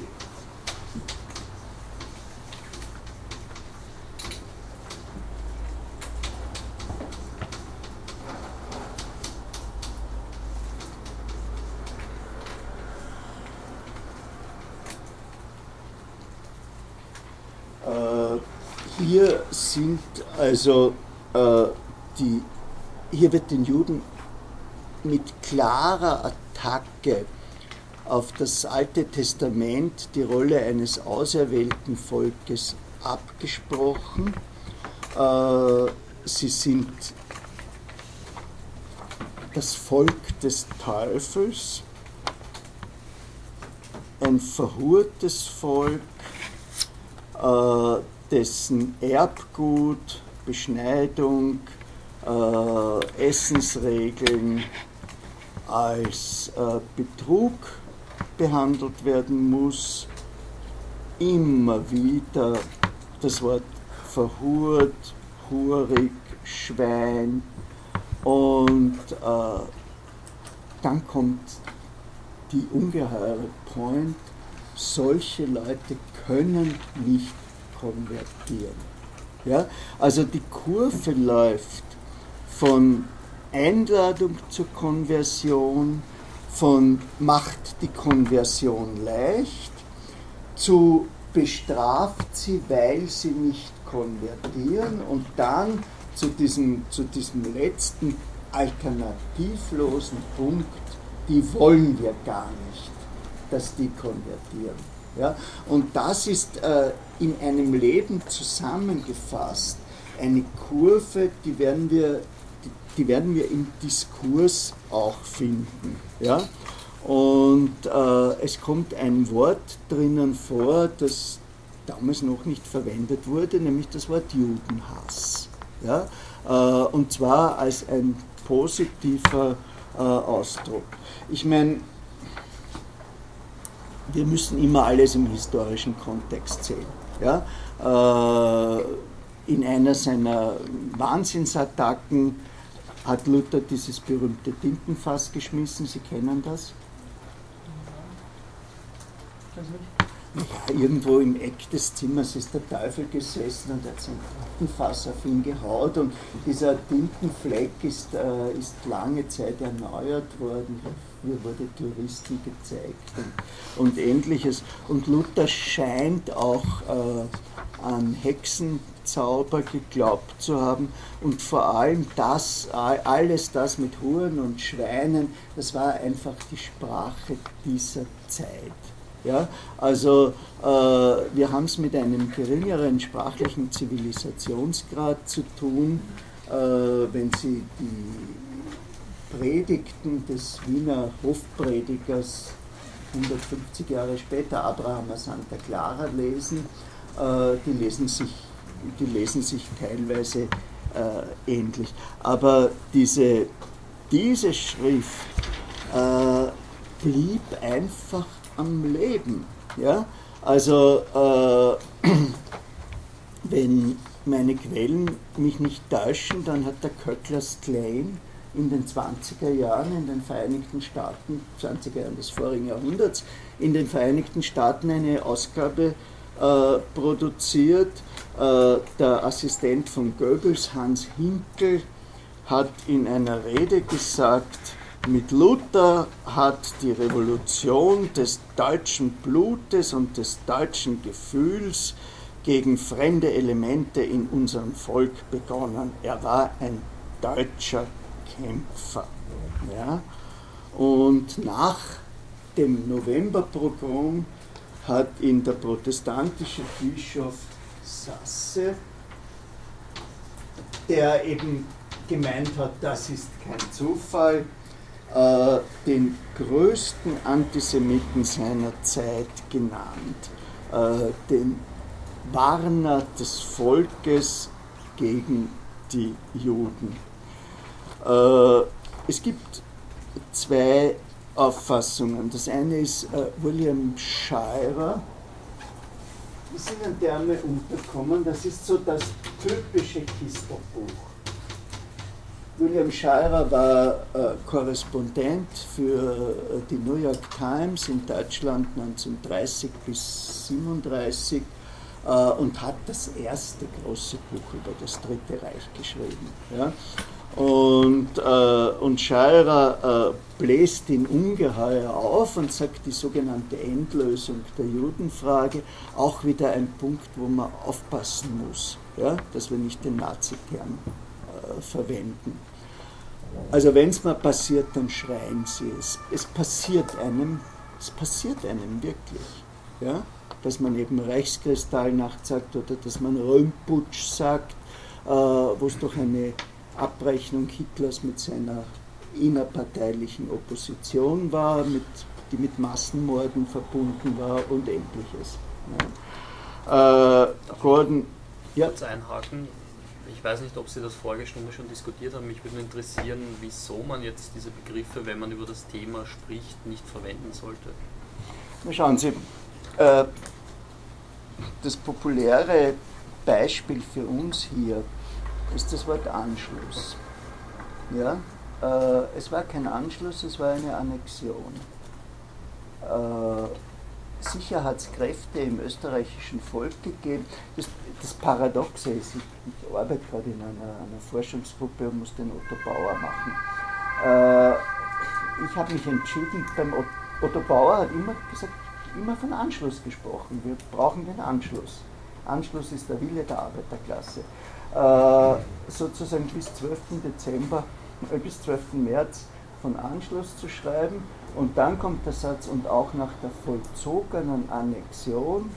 hier sind also äh, die, hier wird den Juden mit klarer Attacke auf das Alte Testament die Rolle eines auserwählten Volkes abgesprochen. Äh, sie sind das Volk des Teufels, ein verhurtes Volk, äh, dessen Erbgut, Beschneidung, äh, Essensregeln als äh, Betrug behandelt werden muss, immer wieder das Wort verhurt, hurig, Schwein und äh, dann kommt die ungeheure Point, solche Leute können nicht konvertieren. Ja? Also die Kurve läuft von Einladung zur Konversion, von macht die Konversion leicht, zu bestraft sie, weil sie nicht konvertieren und dann zu diesem, zu diesem letzten alternativlosen Punkt, die wollen wir gar nicht, dass die konvertieren. Ja? Und das ist äh, in einem Leben zusammengefasst eine Kurve, die werden wir, die, die werden wir im Diskurs auch finden. Ja? Und äh, es kommt ein Wort drinnen vor, das damals noch nicht verwendet wurde, nämlich das Wort Judenhass. Ja? Äh, und zwar als ein positiver äh, Ausdruck. Ich meine, wir müssen immer alles im historischen Kontext sehen. Ja? Äh, in einer seiner Wahnsinnsattacken hat Luther dieses berühmte Tintenfass geschmissen. Sie kennen das? Ja, irgendwo im Eck des Zimmers ist der Teufel gesessen und hat sein Tintenfass auf ihn gehaut und dieser Tintenfleck ist, äh, ist lange Zeit erneuert worden. Mir wurde Touristen gezeigt und, und ähnliches. Und Luther scheint auch äh, an Hexenzauber geglaubt zu haben und vor allem das, alles das mit Huren und Schweinen, das war einfach die Sprache dieser Zeit. Ja, also äh, wir haben es mit einem geringeren sprachlichen Zivilisationsgrad zu tun, äh, wenn Sie die Predigten des Wiener Hofpredigers 150 Jahre später, Abraham Santa Clara, lesen, äh, die, lesen sich, die lesen sich teilweise äh, ähnlich. Aber diese, diese Schrift äh, blieb einfach am Leben. Ja? Also äh, wenn meine Quellen mich nicht täuschen, dann hat der Köcklers Claim in den 20er Jahren in den Vereinigten Staaten, 20er Jahren des vorigen Jahrhunderts, in den Vereinigten Staaten eine Ausgabe äh, produziert. Äh, der Assistent von Goebbels, Hans Hinkel, hat in einer Rede gesagt, mit Luther hat die Revolution des deutschen Blutes und des deutschen Gefühls gegen fremde Elemente in unserem Volk begonnen. Er war ein deutscher Kämpfer. Ja? Und nach dem Novemberprogramm hat ihn der protestantische Bischof Sasse, der eben gemeint hat, das ist kein Zufall, äh, den größten Antisemiten seiner Zeit genannt, äh, den Warner des Volkes gegen die Juden. Äh, es gibt zwei Auffassungen. Das eine ist äh, William Shirer, ist Ihnen der einmal unterkommen? Das ist so das typische Kistelbuch. William Scheirer war äh, Korrespondent für äh, die New York Times in Deutschland 1930 bis 1937 äh, und hat das erste große Buch über das Dritte Reich geschrieben. Ja? Und, äh, und Scheirer äh, bläst ihn ungeheuer auf und sagt, die sogenannte Endlösung der Judenfrage, auch wieder ein Punkt, wo man aufpassen muss, ja? dass wir nicht den Nazi-Term äh, verwenden. Also wenn es mal passiert, dann schreien sie es. Es passiert einem, es passiert einem wirklich. Ja? Dass man eben Reichskristallnacht sagt oder dass man Römputsch sagt, äh, wo es doch eine Abrechnung Hitlers mit seiner innerparteilichen Opposition war, mit, die mit Massenmorden verbunden war und ähnliches. Ja. Äh, Gordon, ja. Kurz einhaken, ich weiß nicht, ob Sie das vorige Stunde schon diskutiert haben. Mich würde interessieren, wieso man jetzt diese Begriffe, wenn man über das Thema spricht, nicht verwenden sollte. Na schauen Sie, äh, das populäre Beispiel für uns hier ist das Wort Anschluss. Ja? Äh, es war kein Anschluss, es war eine Annexion. Äh, sicher hat es Kräfte im österreichischen Volk gegeben. Das, das Paradoxe ist, ich, ich arbeite gerade in einer, einer, Forschungsgruppe und muss den Otto Bauer machen. Äh, ich habe mich entschieden, beim Otto Bauer hat immer gesagt, immer von Anschluss gesprochen. Wir brauchen den Anschluss. Anschluss ist der Wille der Arbeiterklasse. Äh, sozusagen bis 12. Dezember, äh, bis 12. März von Anschluss zu schreiben und dann kommt der Satz, und auch nach der vollzogenen Annexion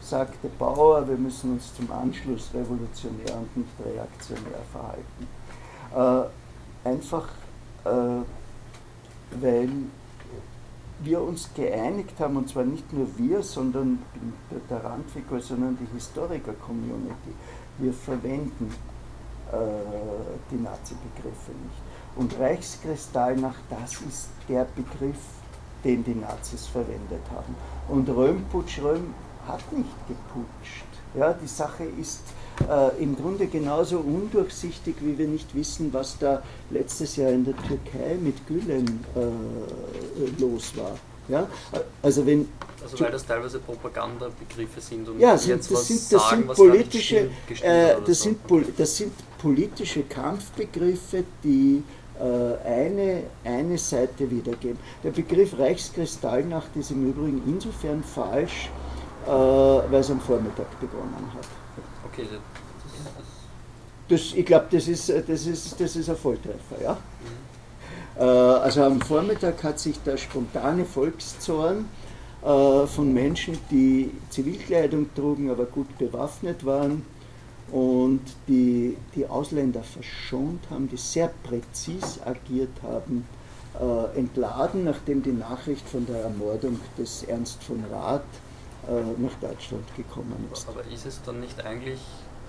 sagte Bauer, wir müssen uns zum Anschluss revolutionär und nicht reaktionär verhalten. Äh, einfach, äh, weil wir uns geeinigt haben, und zwar nicht nur wir, sondern der Randfigur, sondern die Historiker-Community. Wir verwenden äh, die Nazi-Begriffe nicht. Und Reichskristallnacht, das ist der Begriff, den die Nazis verwendet haben. Und Röhmputsch, Röhm hat nicht geputscht. Ja, die Sache ist äh, im Grunde genauso undurchsichtig, wie wir nicht wissen, was da letztes Jahr in der Türkei mit Gülen äh, los war. Ja? Also, wenn also weil das teilweise Propagandabegriffe sind und ja, sind, jetzt das was sind, das sagen, sind politische, äh, das, so. sind, das sind politische Kampfbegriffe, die äh, eine, eine Seite wiedergeben. Der Begriff Reichskristallnacht ist im Übrigen insofern falsch, äh, weil es am Vormittag begonnen hat. Okay, das, das, ich glaube, das ist, das, ist, das ist ein Volltreffer. Ja? Mhm. Äh, also am Vormittag hat sich der spontane Volkszorn äh, von Menschen, die Zivilkleidung trugen, aber gut bewaffnet waren und die die Ausländer verschont haben, die sehr präzis agiert haben, äh, entladen, nachdem die Nachricht von der Ermordung des Ernst von Rath äh, nach Deutschland gekommen ist. Aber ist es dann nicht eigentlich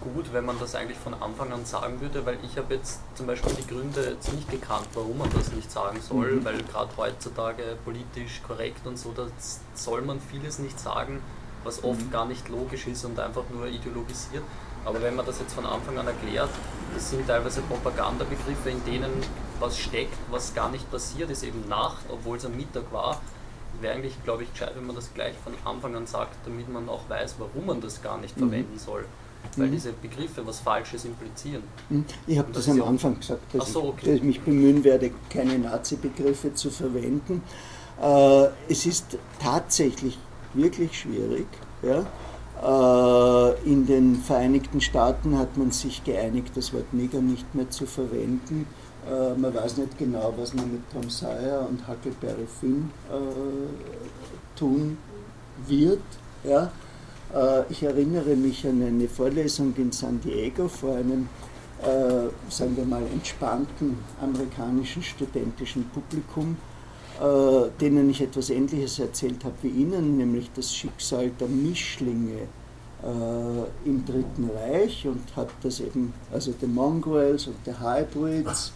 gut, wenn man das eigentlich von Anfang an sagen würde, weil ich habe jetzt zum Beispiel die Gründe jetzt nicht gekannt, warum man das nicht sagen soll, mhm. weil gerade heutzutage politisch korrekt und so, da soll man vieles nicht sagen, was oft mhm. gar nicht logisch ist und einfach nur ideologisiert. Aber wenn man das jetzt von Anfang an erklärt, das sind teilweise Propagandabegriffe, in denen was steckt, was gar nicht passiert ist, eben Nacht, obwohl es am Mittag war, wäre eigentlich, glaube ich, gescheit, wenn man das gleich von Anfang an sagt, damit man auch weiß, warum man das gar nicht mhm. verwenden soll weil mhm. diese Begriffe was Falsches implizieren. Mhm. Ich habe das, das, am Anfang gesagt, dass, so, okay. ich, dass, ich, mich bemühen werde, keine Nazi-Begriffe zu verwenden. Äh, es ist tatsächlich wirklich schwierig. Ja? Äh, in den Vereinigten Staaten hat man sich geeinigt, das Wort Neger nicht mehr zu verwenden. Äh, man weiß nicht genau, was man mit Tom Sawyer und Huckleberry Finn äh, tun wird. Ja? Äh, ich erinnere mich an eine Vorlesung in San Diego vor einem, äh, sagen wir mal, entspannten amerikanischen studentischen Publikum, äh, denen ich etwas Ähnliches erzählt habe wie Ihnen, nämlich das Schicksal der Mischlinge im Dritten Reich und habe das eben, also die Mongrels und die Hybrids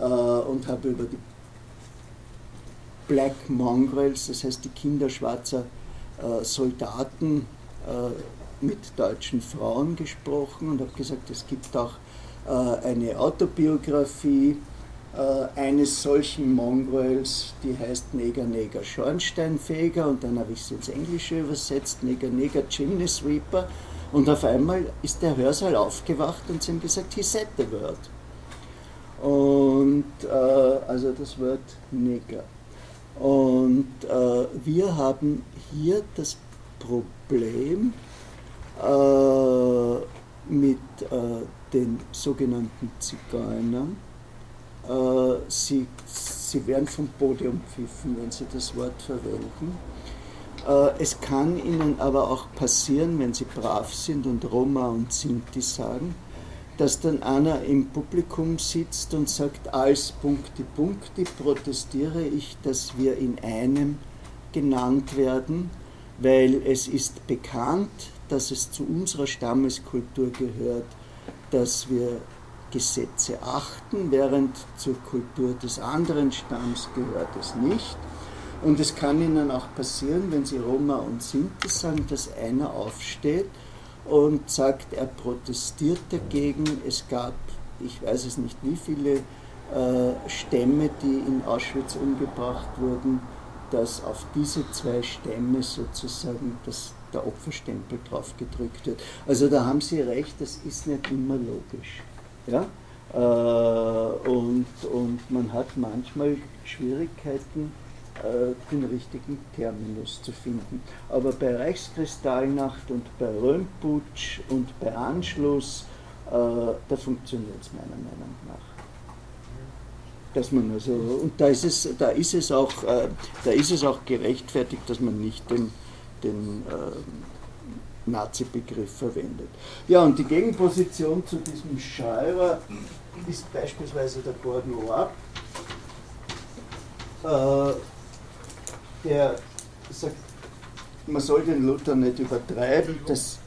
und habe über die Black Mongrels, das heißt die Kinder schwarzer Soldaten äh, mit deutschen Frauen gesprochen und habe gesagt, es gibt auch äh, eine Autobiografie äh, eines solchen Mongrels, die heißt Neger, Neger, Schornsteinfeger und dann habe ich sie ins Englische übersetzt, Neger, Neger, Chimney Sweeper und auf einmal ist der Hörsaal aufgewacht und sie haben gesagt, he said the word. Und äh, also das Wort Neger. Und äh, wir haben hier das Problem äh, mit äh, den sogenannten Zigeunern. Äh, sie, sie werden vom Podium pfiffen, wenn sie das Wort verwenden. Äh, es kann ihnen aber auch passieren, wenn sie brav sind und Roma und Sinti sagen, dass dann einer im Publikum sitzt und sagt, als Punkti Punkti protestiere ich, dass wir in einem genannt werden weil es ist bekannt, dass es zu unserer Stammeskultur gehört, dass wir Gesetze achten, während zur Kultur des anderen Stamms gehört es nicht. Und es kann Ihnen auch passieren, wenn Sie Roma und Sinti sagen, dass einer aufsteht und sagt, er protestiert dagegen. Es gab, ich weiß es nicht wie viele äh, Stämme, die in Auschwitz umgebracht wurden, dass auf diese zwei Stämme sozusagen das, der Opferstempel drauf gedrückt wird. Also da haben Sie recht, das ist nicht immer logisch. Ja? Äh, und, und man hat manchmal Schwierigkeiten, äh, den richtigen Terminus zu finden. Aber bei Reichskristallnacht und bei Römputsch und bei Anschluss, äh, da funktioniert es meiner Meinung nach dass man also, und da ist es, da ist es auch, äh, da ist es auch gerechtfertigt, dass man nicht den, den äh, Nazi-Begriff verwendet. Ja, und die Gegenposition zu diesem Schreiber ist beispielsweise der Gordon Orr, äh, der sagt, man soll den Luther nicht übertreiben, das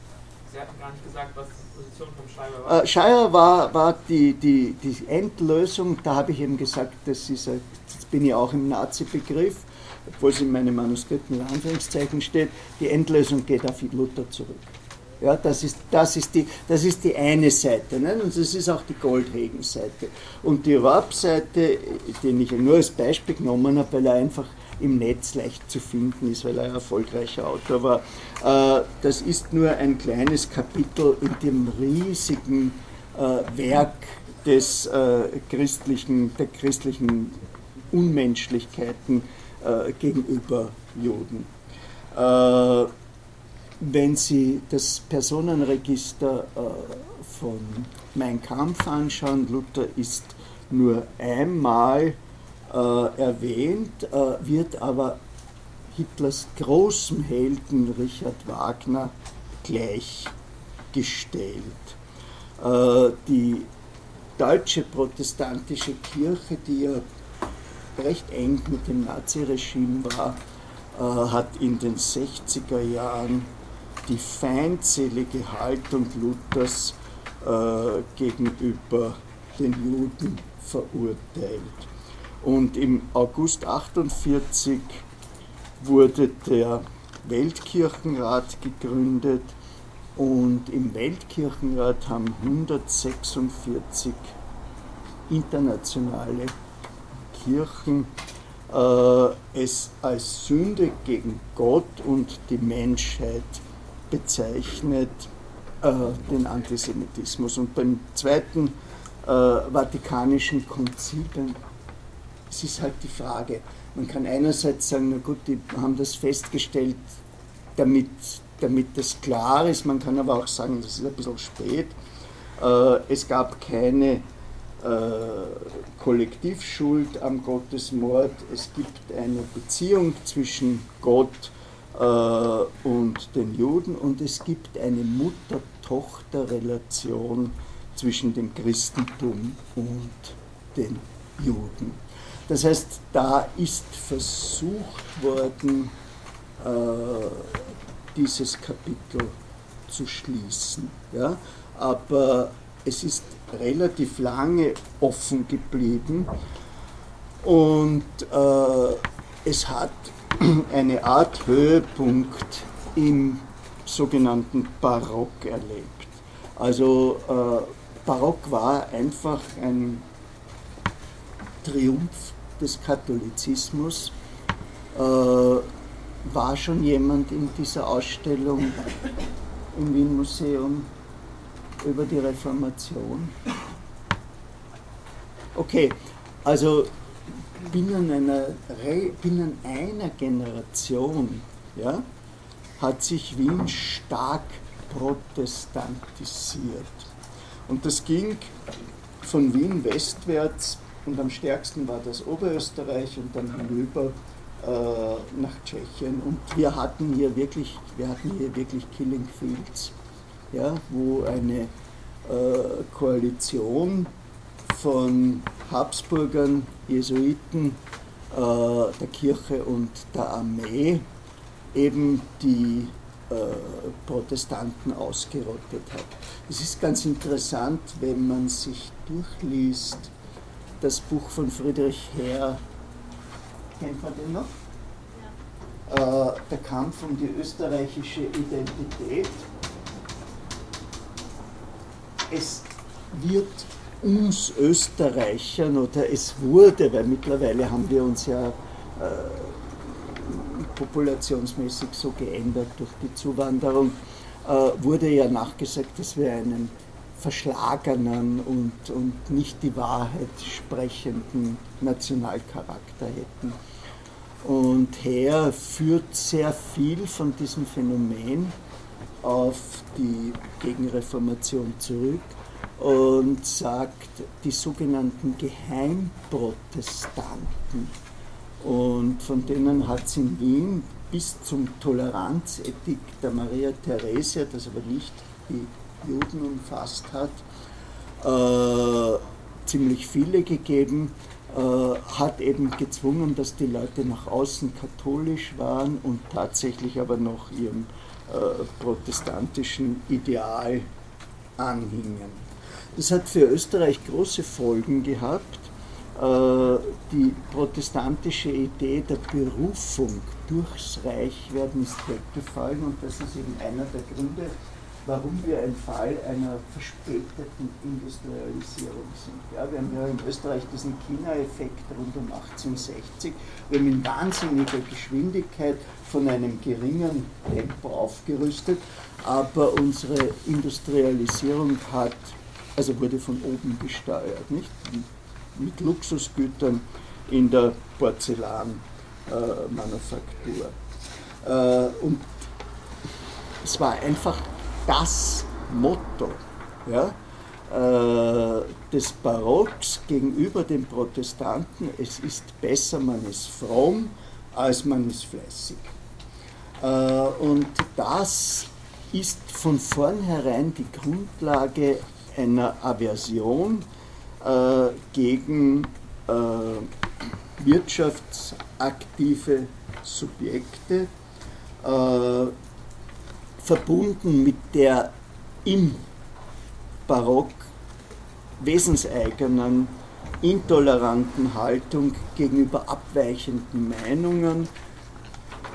Sie hatten gar nicht gesagt, was Position vom Schreiber war. Äh, Scheier war, war die, die, die Endlösung, da habe ich eben gesagt, das ist, ein, jetzt bin ich auch im Nazi-Begriff, obwohl es in meinen Manuskripten in Anführungszeichen steht, die Endlösung geht auf Luther zurück. Ja, das, ist, das, ist die, das ist die eine Seite ne? und das ist auch die Goldhagen-Seite. Und die Raab-Seite, den ich nur als Beispiel genommen habe, weil er einfach im Netz leicht zu finden ist, weil er ein erfolgreicher Autor war. Äh, das ist nur ein kleines Kapitel in dem riesigen äh, Werk des äh, christlichen, der christlichen Unmenschlichkeiten gegenüber Juden. Wenn Sie das Personenregister von Mein Kampf anschauen, Luther ist nur einmal äh, erwähnt, äh, wird aber Hitlers großem Helden Richard Wagner gleichgestellt. Äh, die deutsche protestantische Kirche, die ja recht eng mit dem Naziregime war, äh, hat in den 60er Jahren die feindselige Haltung Luthers äh, gegenüber den Juden verurteilt. Und im August 48 wurde der Weltkirchenrat gegründet und im Weltkirchenrat haben 146 internationale Kirchen äh, es als Sünde gegen Gott und die Menschheit bezeichnet, äh, den Antisemitismus. Und beim Zweiten äh, Vatikanischen Konzil, beim es ist halt die Frage. Man kann einerseits sagen, na gut, die haben das festgestellt, damit, damit das klar ist. Man kann aber auch sagen, das ist ein bisschen spät. Äh, es gab keine äh, Kollektivschuld am Gottesmord. Es gibt eine Beziehung zwischen Gott äh, und den Juden und es gibt eine Mutter-Tochter-Relation zwischen dem Christentum und den Juden. Das heißt, da ist versucht worden, äh, dieses Kapitel zu schließen. Ja? Aber es ist relativ lange offen geblieben und äh, es hat eine Art Höhepunkt im sogenannten Barock erlebt. Also äh, Barock war einfach ein Triumph des Katholizismus. Äh, war schon jemand in dieser Ausstellung im Wien Museum über die Reformation? Okay, also binnen einer, binnen einer Generation ja, hat sich Wien stark protestantisiert. Und das ging von Wien westwärts und am stärksten war das Oberösterreich und dann hinüber äh, nach Tschechien. Und wir hatten hier wirklich, wir hatten hier wirklich Killing Fields, ja, wo eine äh, Koalition von Habsburgern, Jesuiten, äh, der Kirche und der Armee eben die äh, Protestanten ausgerottet hat. Es ist ganz interessant, wenn man sich durchliest, das Buch von Friedrich Herr, kennt man den noch? Ja. Äh, der Kampf um die österreichische Identität. Es wird uns Österreichern oder es wurde, weil mittlerweile haben wir uns ja äh, populationsmäßig so geändert durch die Zuwanderung, äh, wurde ja nachgesagt, dass wir einen verschlagenen und, und nicht die Wahrheit sprechenden Nationalcharakter hätten. Und Herr führt sehr viel von diesem Phänomen auf die Gegenreformation zurück und sagt, die sogenannten Geheimprotestanten, und von denen hat es in Wien bis zum Toleranzethik der Maria Theresia, das aber nicht die Juden umfasst hat, äh, ziemlich viele gegeben, äh, hat eben gezwungen, dass die Leute nach außen katholisch waren und tatsächlich aber noch ihrem protestantischen Ideal anhingen. Das hat für Österreich große Folgen gehabt. Die protestantische Idee der Berufung durchs Reichwerden ist weggefallen und das ist eben einer der Gründe, warum wir ein Fall einer verspäteten Industrialisierung sind. Ja, wir haben ja in Österreich diesen China-Effekt rund um 1860. Wir haben in wahnsinniger Geschwindigkeit von einem geringen Tempo aufgerüstet, aber unsere Industrialisierung hat, also wurde von oben gesteuert, nicht? Mit Luxusgütern in der Porzellanmanufaktur. Äh, und es war einfach das Motto ja, äh, des Barocks gegenüber den Protestanten, es ist besser, man ist fromm, als man ist fleißig. Äh, und das ist von vornherein die Grundlage einer Aversion äh, gegen äh, wirtschaftsaktive Subjekte, äh, verbunden mit der im Barock wesenseigenen, intoleranten Haltung gegenüber abweichenden Meinungen,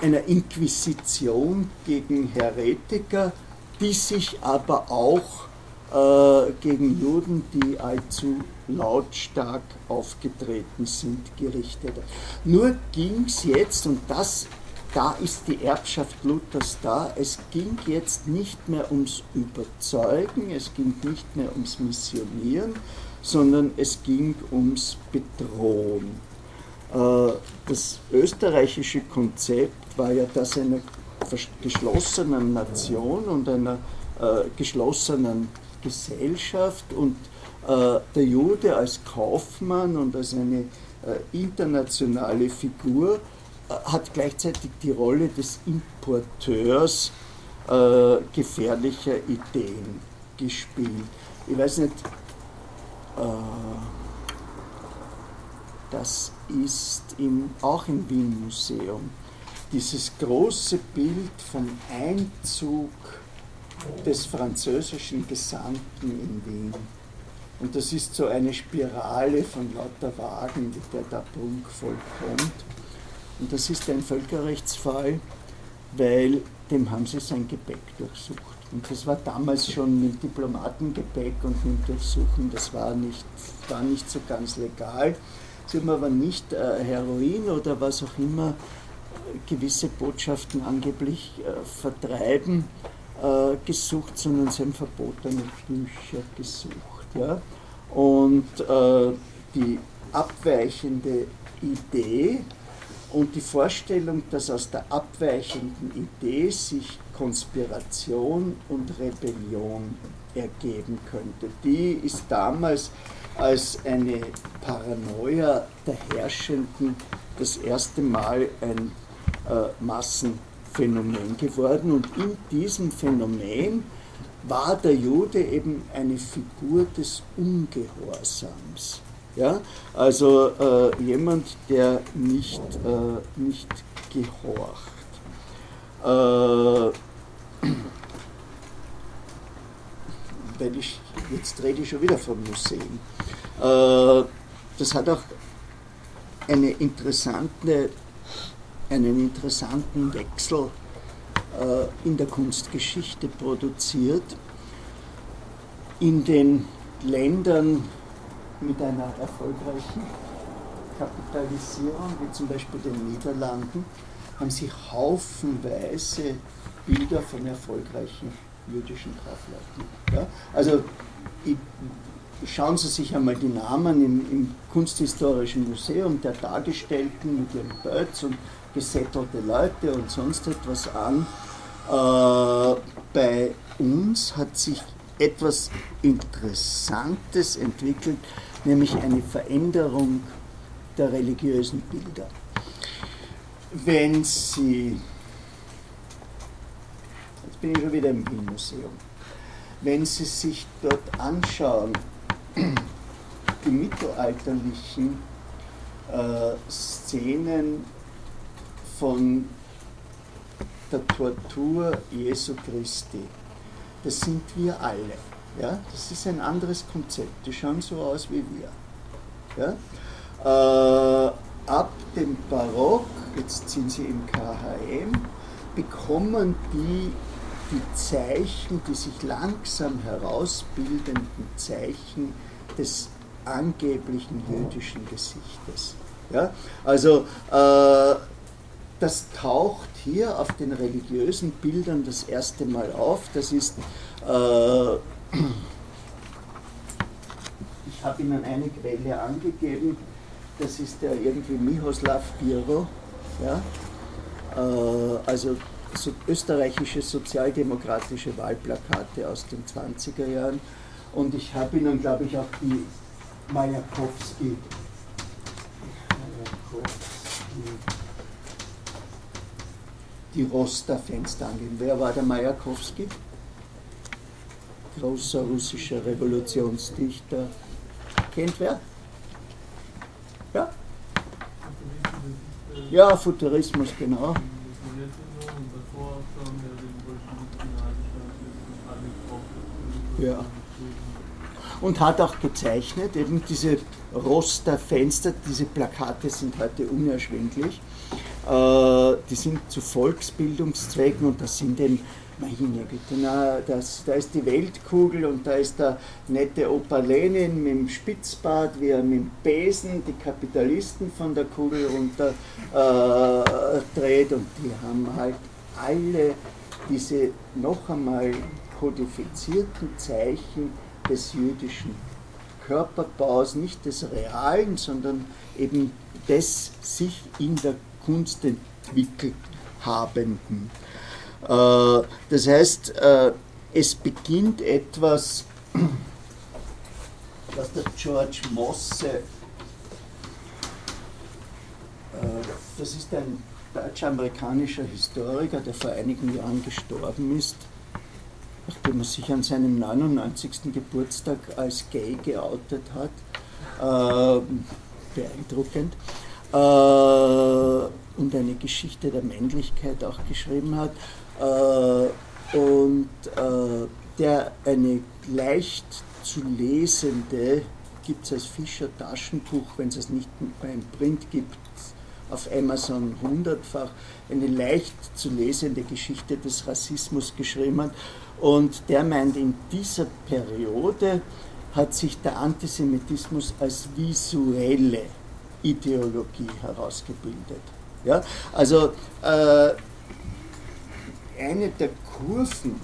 einer Inquisition gegen Heretiker, die sich aber auch äh, gegen Juden, die allzu lautstark aufgetreten sind, gerichtet. Nur ging es jetzt, und das da ist die Erbschaft Luthers da. Es ging jetzt nicht mehr ums Überzeugen, es ging nicht mehr ums Missionieren, sondern es ging ums Bedrohen. Äh, das österreichische Konzept war ja das einer geschlossenen Nation und einer äh, geschlossenen Gesellschaft und äh, der Jude als Kaufmann und als eine internationale Figur hat gleichzeitig die Rolle des Importeurs äh, gefährlicher Ideen gespielt. Ich weiß nicht, äh, das ist im, auch im Wien Museum dieses große Bild vom Einzug des französischen Gesandten in Wien. Und das ist so eine Spirale von lauter Wagen, die der da prunkvoll kommt. Und das ist ein Völkerrechtsfall, weil dem haben sie sein Gepäck durchsucht. Und das war damals schon mit Diplomatengepäck und mit Durchsuchen, das war nicht, war nicht so ganz legal. Sie haben aber nicht äh, Heroin oder was auch immer gewisse Botschaften angeblich äh, vertreiben äh, gesucht, sondern sie haben verbotene Bücher gesucht. Ja? Und äh, die abweichende Idee, und die Vorstellung, dass aus der abweichenden Idee sich Konspiration und Rebellion ergeben könnte, die ist damals als eine Paranoia der Herrschenden das erste Mal ein äh, Massenphänomen geworden. Und in diesem Phänomen war der Jude eben eine Figur des Ungehorsams. Ja? Also äh, jemand, der nicht, äh, nicht gehorcht. Äh, weil ich, jetzt rede ich schon wieder vom Museum. Äh, das hat auch eine interessante, einen interessanten Wechsel äh, in der Kunstgeschichte produziert. In den Ländern, mit einer erfolgreichen Kapitalisierung, wie zum Beispiel den Niederlanden, haben sich haufenweise Bilder von erfolgreichen jüdischen Kaufleuten. Ja? Also schauen Sie sich einmal die Namen im, im, Kunsthistorischen Museum der Dargestellten mit ihren Böts und gesättelte Leute und sonst etwas an. Äh, bei uns hat sich etwas Interessantes entwickelt, nämlich eine Veränderung der religiösen Bilder. Wenn Sie, jetzt bin ich schon wieder im Wien-Museum, wenn Sie sich dort anschauen, die mittelalterlichen äh, Szenen von der Tortur Jesu Christi, das sind wir alle. Ja? Das ist ein anderes Konzept. Die schauen so aus wie wir. Ja? Äh, ab dem Barock, jetzt sind sie im KHM, bekommen die die Zeichen, die sich langsam herausbildenden Zeichen des angeblichen jüdischen Gesichtes. Ja? Also äh, das taucht hier auf den religiösen Bildern das erste Mal auf. Das ist, äh, ich habe Ihnen eine Quelle angegeben, das ist der irgendwie Mihoslav Biro, ja? Äh, also so, österreichische sozialdemokratische Wahlplakate aus den 20er Jahren. Und ich habe Ihnen, glaube ich, auch die Majakowski, die Rosta-Fenster angegeben. Wer war der Majakowski? Großer russischer Revolutionsdichter. Kennt wer? Ja? Ja, Futurismus, genau. Ja. Und hat auch gezeichnet, eben diese Rosterfenster, diese Plakate sind heute unerschwinglich. Äh, die sind zu Volksbildungszwecken und das sind eben, meine Güte, na, das, da ist die Weltkugel und da ist der nette Opa Lenin mit dem Spitzbart, wie er mit dem Besen die Kapitalisten von der Kugel runter äh, und die haben halt alle diese noch einmal kodifizierten Zeichen des jüdischen Körperbaus, nicht des realen, sondern eben des sich in der Kunst entwickelt habenden. Äh, das heißt, äh, es beginnt etwas, was der George Mosse, äh, das ist ein deutsch-amerikanischer Historiker, der vor einigen Jahren gestorben ist, nachdem er sich an seinem 99. Geburtstag als gay geoutet hat. Beeindruckend. Äh, und eine Geschichte der Männlichkeit auch geschrieben hat. Äh, und äh, der eine leicht zu lesende, gibt es als Fischer Taschenbuch, wenn es es nicht beim Print gibt, auf Amazon hundertfach, eine leicht zu lesende Geschichte des Rassismus geschrieben hat und der meint, in dieser Periode hat sich der Antisemitismus als visuelle Ideologie herausgebildet. Ja? Also äh, eine der Kurven,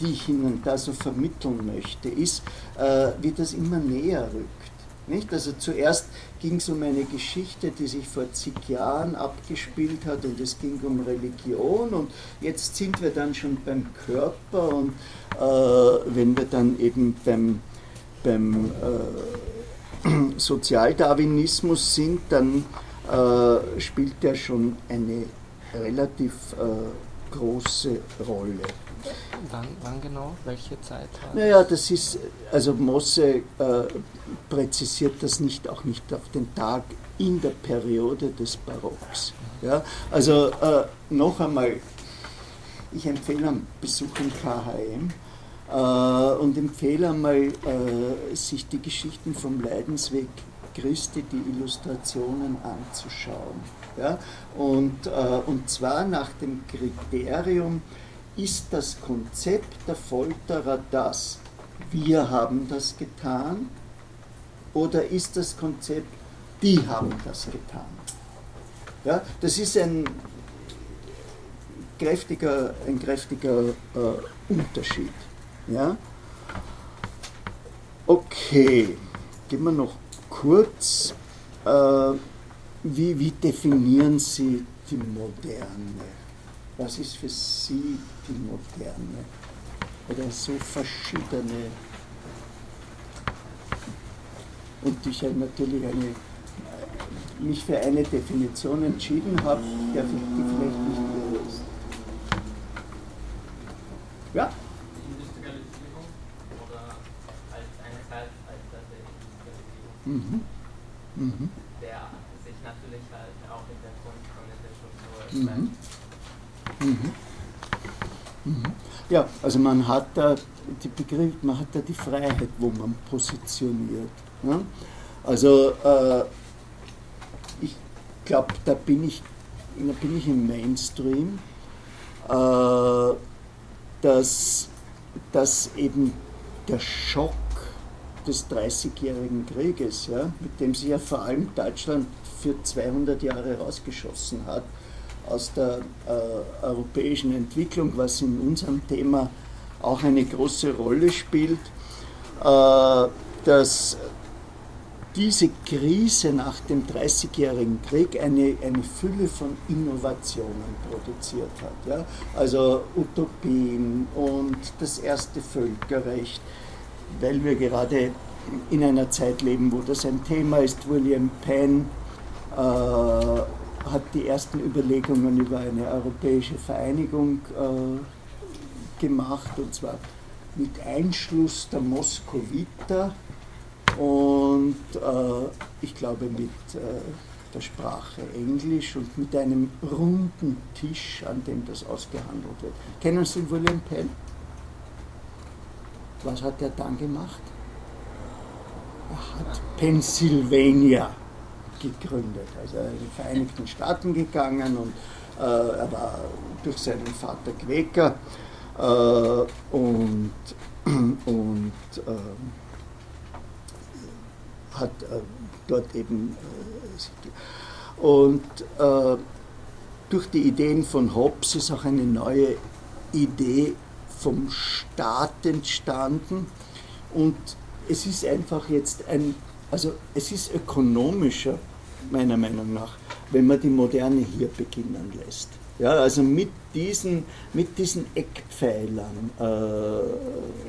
die ich Ihnen da so vermitteln möchte, ist, äh, wie das immer näher rückt. Nicht? Also zuerst ging es um eine Geschichte, die sich vor zig Jahren abgespielt hat und es ging um Religion und jetzt sind wir dann schon beim Körper und äh, wenn wir dann eben beim, beim äh, Sozialdarwinismus sind, dann äh, spielt der schon eine relativ äh, große Rolle. Wann, wann, genau? Welche Zeit war Naja, das ist, also Mosse äh, präzisiert das nicht, auch nicht auf den Tag in der Periode des Barocks. Ja? Also äh, noch einmal, ich empfehle einen Besuch im KHM und empfehle einmal, äh, sich die Geschichten vom Leidensweg Christi, die Illustrationen anzuschauen. Ja? Und, äh, und zwar nach dem Kriterium, ist das Konzept der Folterer das, wir haben das getan, oder ist das Konzept, die haben das getan? Ja, das ist ein kräftiger, ein kräftiger äh, Unterschied. Ja? Okay, gehen wir noch kurz, äh, wie, wie definieren Sie die Moderne? Was ist für Sie die Moderne? Oder so verschiedene. Und ich habe natürlich eine, mich für eine Definition entschieden habe, die vielleicht nicht ist. Ja? Die Industrialisierung oder als eine Zeitalter der Mhm. Mhm. der sich natürlich halt auch in der Struktur Mhm. Mhm. Mhm. Ja, also man hat da die Begriff, man hat da die Freiheit, wo man positioniert. Ne? Also äh, ich glaube, da bin ich, da bin ich im Mainstream, äh, dass, dass eben der Schock des Dreißigjährigen Krieges, ja, mit dem sich ja vor allem Deutschland für 200 Jahre rausgeschossen hat, aus der äh, europäischen Entwicklung, was in unserem Thema auch eine große Rolle spielt, äh, dass diese Krise nach dem Dreißigjährigen Krieg eine, eine Fülle von Innovationen produziert hat. Ja? Also Utopien und das erste Völkerrecht, weil wir gerade in einer Zeit leben, wo das ein Thema ist. William Penn äh, hat die ersten Überlegungen über eine europäische Vereinigung äh, gemacht, und zwar mit Einschluss der Moskowiter und äh, ich glaube mit äh, der Sprache Englisch und mit einem runden Tisch, an dem das ausgehandelt wird. Kennen Sie William Penn? Was hat er dann gemacht? Er hat Pennsylvania gegründet. Also er ist in die Vereinigten Staaten gegangen und äh, er war durch seinen Vater Quäker äh, und, und äh, hat äh, dort eben äh, und äh, durch die Ideen von Hobbes ist auch eine neue Idee vom Staat entstanden und es ist einfach jetzt ein, also es ist ökonomischer meiner Meinung nach, wenn man die Moderne hier beginnen lässt. Ja, also mit diesen, mit diesen Eckpfeilern, äh,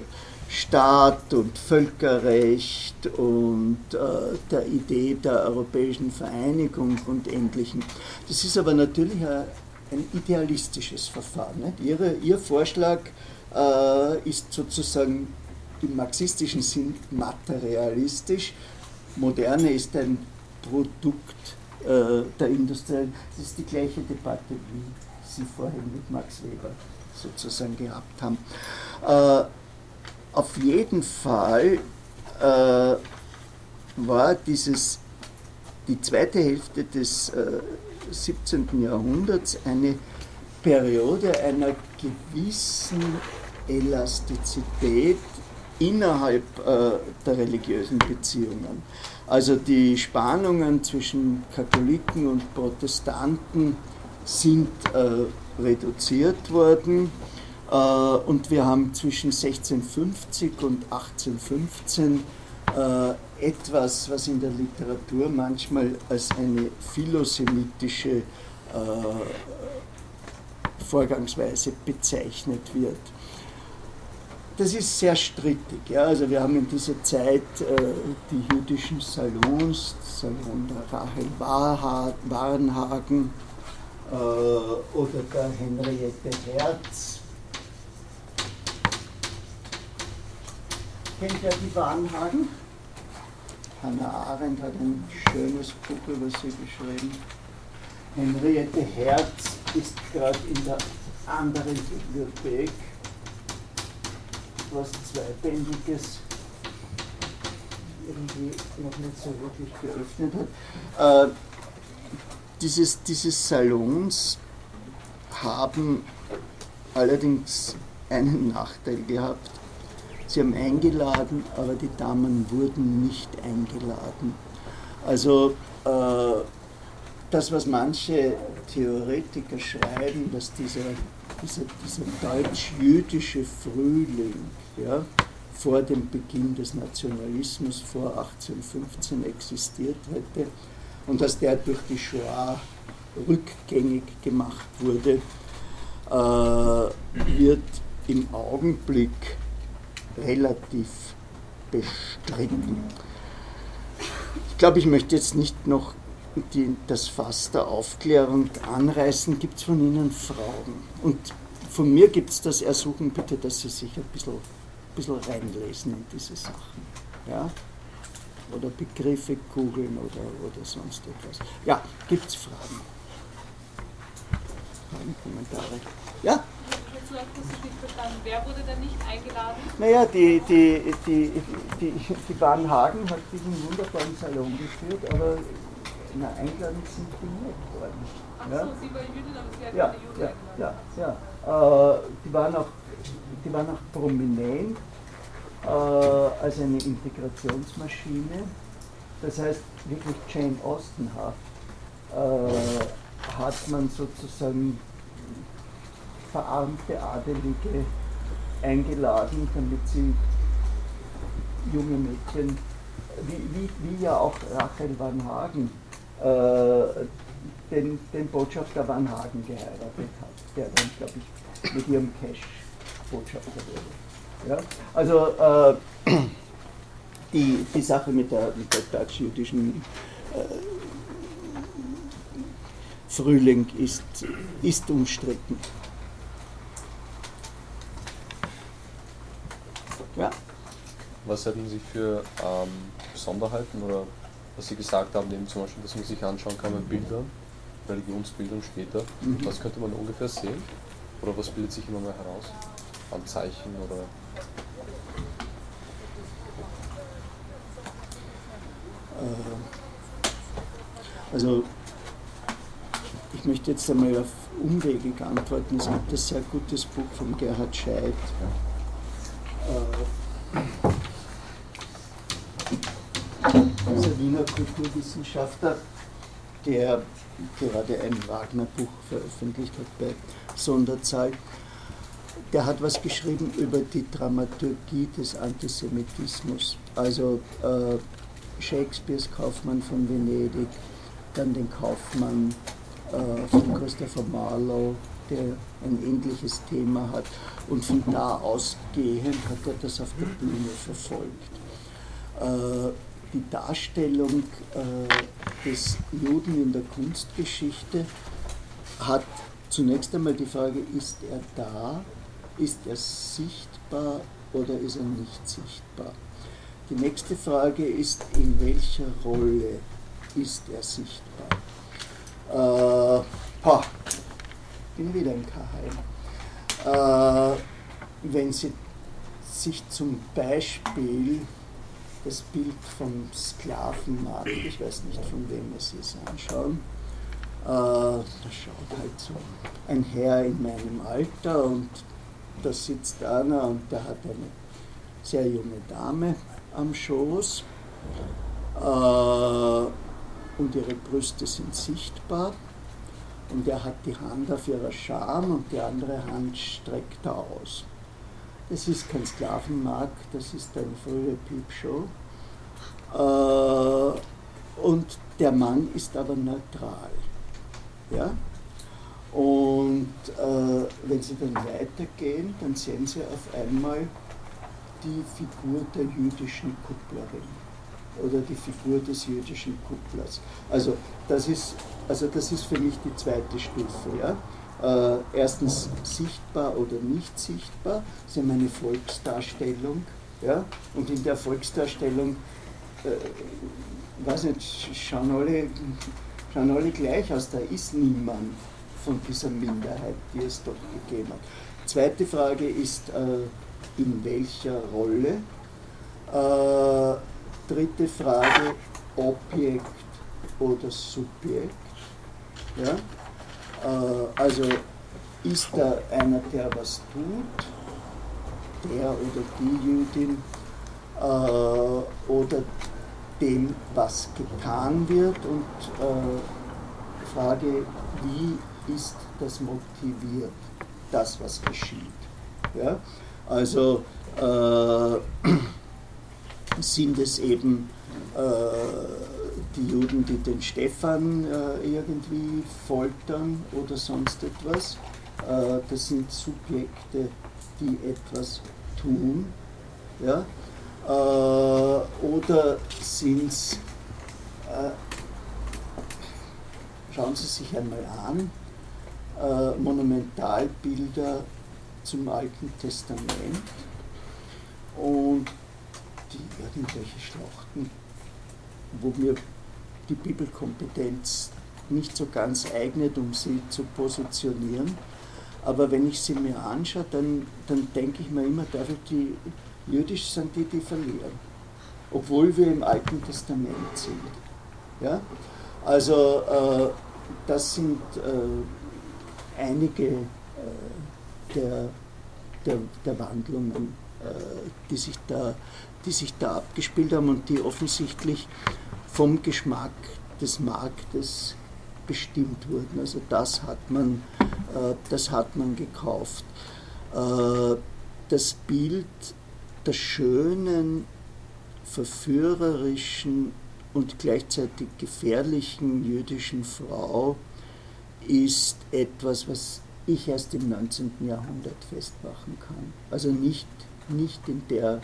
Staat und Völkerrecht und äh, der Idee der europäischen Vereinigung und Ähnlichem. Das ist aber natürlich ein, ein idealistisches Verfahren. Ihre, Ihr Vorschlag äh, ist sozusagen im marxistischen Sinn materialistisch. Moderne ist ein Produkt äh, der Industrie. Das ist die gleiche Debatte, wie Sie vorhin mit Max Weber sozusagen gehabt haben. Äh, auf jeden Fall äh, war dieses, die zweite Hälfte des äh, 17. Jahrhunderts eine Periode einer gewissen Elastizität innerhalb äh, der religiösen Beziehungen. Also die Spannungen zwischen Katholiken und Protestanten sind äh, reduziert worden äh, und wir haben zwischen 1650 und 1815 äh, etwas, was in der Literatur manchmal als eine philosemitische äh, Vorgangsweise bezeichnet wird. Das ist sehr strittig. Ja? Also wir haben in dieser Zeit äh, die jüdischen Salons, Salon der Rahel Warenhagen äh, oder der Henriette Herz. Kennt ihr die Warenhagen? Hannah Arendt hat ein schönes Buch über sie geschrieben. Henriette Herz ist gerade in der anderen Bibliothek was Zweibändiges irgendwie noch nicht so wirklich geöffnet hat. Äh, dieses, dieses Salons haben allerdings einen Nachteil gehabt. Sie haben eingeladen, aber die Damen wurden nicht eingeladen. Also äh, das, was manche Theoretiker schreiben, dass dieser, dieser, dieser deutsch-jüdische Frühling ja, vor dem Beginn des Nationalismus vor 1815 existiert hätte und dass der durch die Shoah rückgängig gemacht wurde, äh, wird im Augenblick relativ bestritten. Ich glaube, ich möchte jetzt nicht noch die, das Fass der Aufklärung anreißen. Gibt es von Ihnen Fragen? Und von mir gibt es das Ersuchen, bitte, dass Sie sich ein bisschen bisschen reinlesen in diese Sachen. Ja? Oder Begriffe googeln oder, oder sonst etwas. Ja, gibt es Fragen? Fragen, Kommentare? Ja? Wer wurde denn nicht eingeladen? Naja, die, die, die, die, die Bahn Hagen hat diesen wunderbaren Salon geführt, aber na, eingeladen sind die nicht worden. Ach so, sie war Jüdin, aber sie hat Ja, keine Juden ja, eingeladen. ja, ja. Äh, die, waren auch, die waren auch prominent äh, als eine Integrationsmaschine. Das heißt, wirklich Jane Austenhaft äh, hat man sozusagen verarmte Adelige eingeladen, damit sie junge Mädchen, wie, wie, wie ja auch Rachel Van Hagen, äh, den, den Botschafter Van Hagen geheiratet hat, der dann, glaube ich, mit ihrem Cash Botschafter wurde. Ja? Also äh, die, die Sache mit der, mit der deutsch-jüdischen äh, Frühling ist, ist umstritten. Ja. Was hätten Sie für ähm, Besonderheiten oder was Sie gesagt haben, eben zum Beispiel, dass man sich anschauen kann mit Bildern, Religionsbildern später. Mhm. Was könnte man ungefähr sehen? Oder was bildet sich immer mehr heraus? An Zeichen oder. Äh, Also ich möchte jetzt einmal auf Umwege antworten. Es gibt ein sehr gutes Buch von Gerhard Scheid. Äh, Dieser Wiener Kulturwissenschaftler, der gerade ein Wagner-Buch veröffentlicht hat bei Sonderzahl, der hat was geschrieben über die Dramaturgie des Antisemitismus. Also äh, Shakespeares Kaufmann von Venedig, dann den Kaufmann äh, von Christopher Marlowe, der ein ähnliches Thema hat. Und von da ausgehend hat er das auf der Bühne verfolgt. Äh, die Darstellung äh, des Juden in der Kunstgeschichte hat zunächst einmal die Frage, ist er da, ist er sichtbar oder ist er nicht sichtbar? Die nächste Frage ist, in welcher Rolle ist er sichtbar? Äh, ha, bin wieder im K-Heim. Äh, wenn Sie sich zum Beispiel das Bild vom Sklavenmarkt, ich weiß nicht von wem es ist, anschauen, äh, da schaut halt so ein Herr in meinem Alter und da sitzt einer und der hat eine sehr junge Dame am Schoß. Äh, und ihre Brüste sind sichtbar. Und er hat die Hand auf ihrer Scham und die andere Hand streckt er aus. Das ist kein Sklavenmarkt, das ist eine frühe Piepshow. Äh, und der Mann ist aber neutral. Ja? Und äh, wenn Sie dann weitergehen, dann sehen Sie auf einmal die Figur der jüdischen Kupplerin oder die Figur des jüdischen Kupplers. Also das ist, also das ist für mich die zweite Stufe. Ja? Äh, erstens sichtbar oder nicht sichtbar, haben eine Volksdarstellung. Ja? Und in der Volksdarstellung, äh, weiß nicht, schauen alle, schauen alle gleich aus, da ist niemand von dieser Minderheit, die es dort gegeben hat. Zweite Frage ist, äh, in welcher Rolle? Äh, dritte Frage, Objekt oder Subjekt. Ja? Äh, also ist da einer, der was tut, der oder die Jüdin, äh, oder dem, was getan wird und äh, Frage, wie ist das motiviert, das, was geschieht. Ja? Also äh, sind es eben äh, die Juden, die den Stephan äh, irgendwie foltern oder sonst etwas. Äh, das sind Subjekte, die etwas tun. Ja? Äh, oder sind es, äh, schauen Sie sich einmal an, äh, Monumentalbilder zum Alten Testament und die irgendwelche Schlachten, wo mir die Bibelkompetenz nicht so ganz eignet, um sie zu positionieren. Aber wenn ich sie mir anschaue, dann, dann denke ich mir immer, Teufel, die jüdisch sind die, die verlieren. Obwohl wir im Alten Testament sind. Ja? Also äh, das sind äh, einige äh, der, der, der Wandlungen, äh, die, sich da, die sich da abgespielt haben und die offensichtlich vom Geschmack des Marktes bestimmt wurden. Also das hat man, äh, das hat man gekauft. Äh, das Bild der schönen, verführerischen und gleichzeitig gefährlichen jüdischen Frau ist etwas, was ich erst im 19. Jahrhundert festmachen kann. Also nicht, nicht, in, der,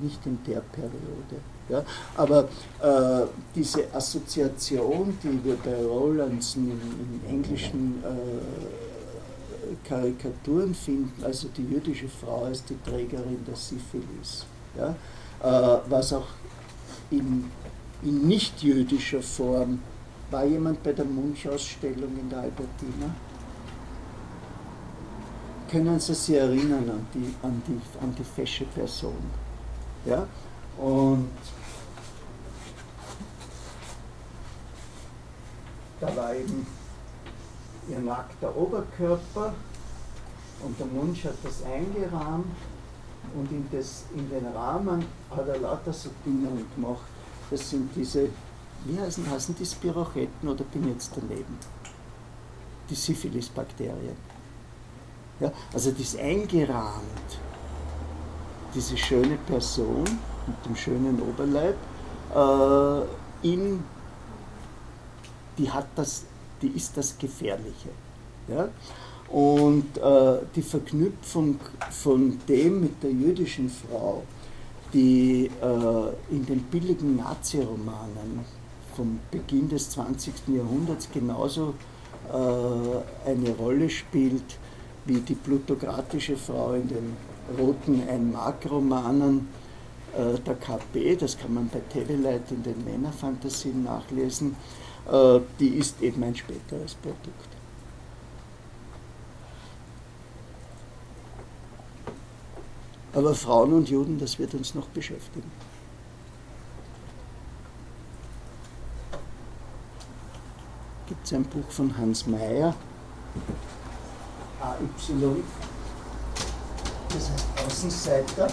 nicht in der Periode. Ja? Aber äh, diese Assoziation, die wir bei Rowlandson in, in englischen äh, Karikaturen finden, also die jüdische Frau als die Trägerin der Syphilis, ja? Äh, was auch in, in nicht-jüdischer Form war jemand bei der Munchausstellung in der Albertina? Können Sie sich erinnern an die, an die, an die fesche Person? Ja? Und da war eben ihr nackter Oberkörper und der Munch hat das eingerahmt und in, das, in den Rahmen hat er lauter so Dinge gemacht. Das sind diese, wie heißen, heißen die Spirochetten oder bin jetzt daneben? Die Syphilis-Bakterien. Ja, also das eingerahmt, diese schöne Person mit dem schönen Oberleib, äh, in die hat das, die ist das Gefährliche. Ja? Und äh, die Verknüpfung von dem mit der jüdischen Frau, die äh, in den billigen Nazi-Romanen vom Beginn des 20. Jahrhunderts genauso äh, eine Rolle spielt wie die plutokratische Frau in den roten Ein-Mark-Romanen äh, der KP, das kann man bei Telelight in den Männerfantasien nachlesen, die ist eben ein späteres Produkt. Aber Frauen und Juden, das wird uns noch beschäftigen. Gibt es ein Buch von Hans Mayer, AY, das heißt Außenseiter.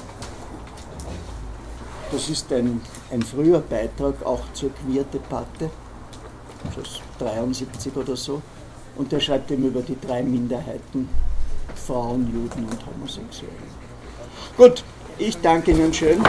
Das ist ein, ein früher Beitrag auch zur Queer-Debatte, das 73 oder so. Und der schreibt eben über die drei Minderheiten, Frauen, Juden und Homosexuelle. Gut, ich danke Ihnen schön.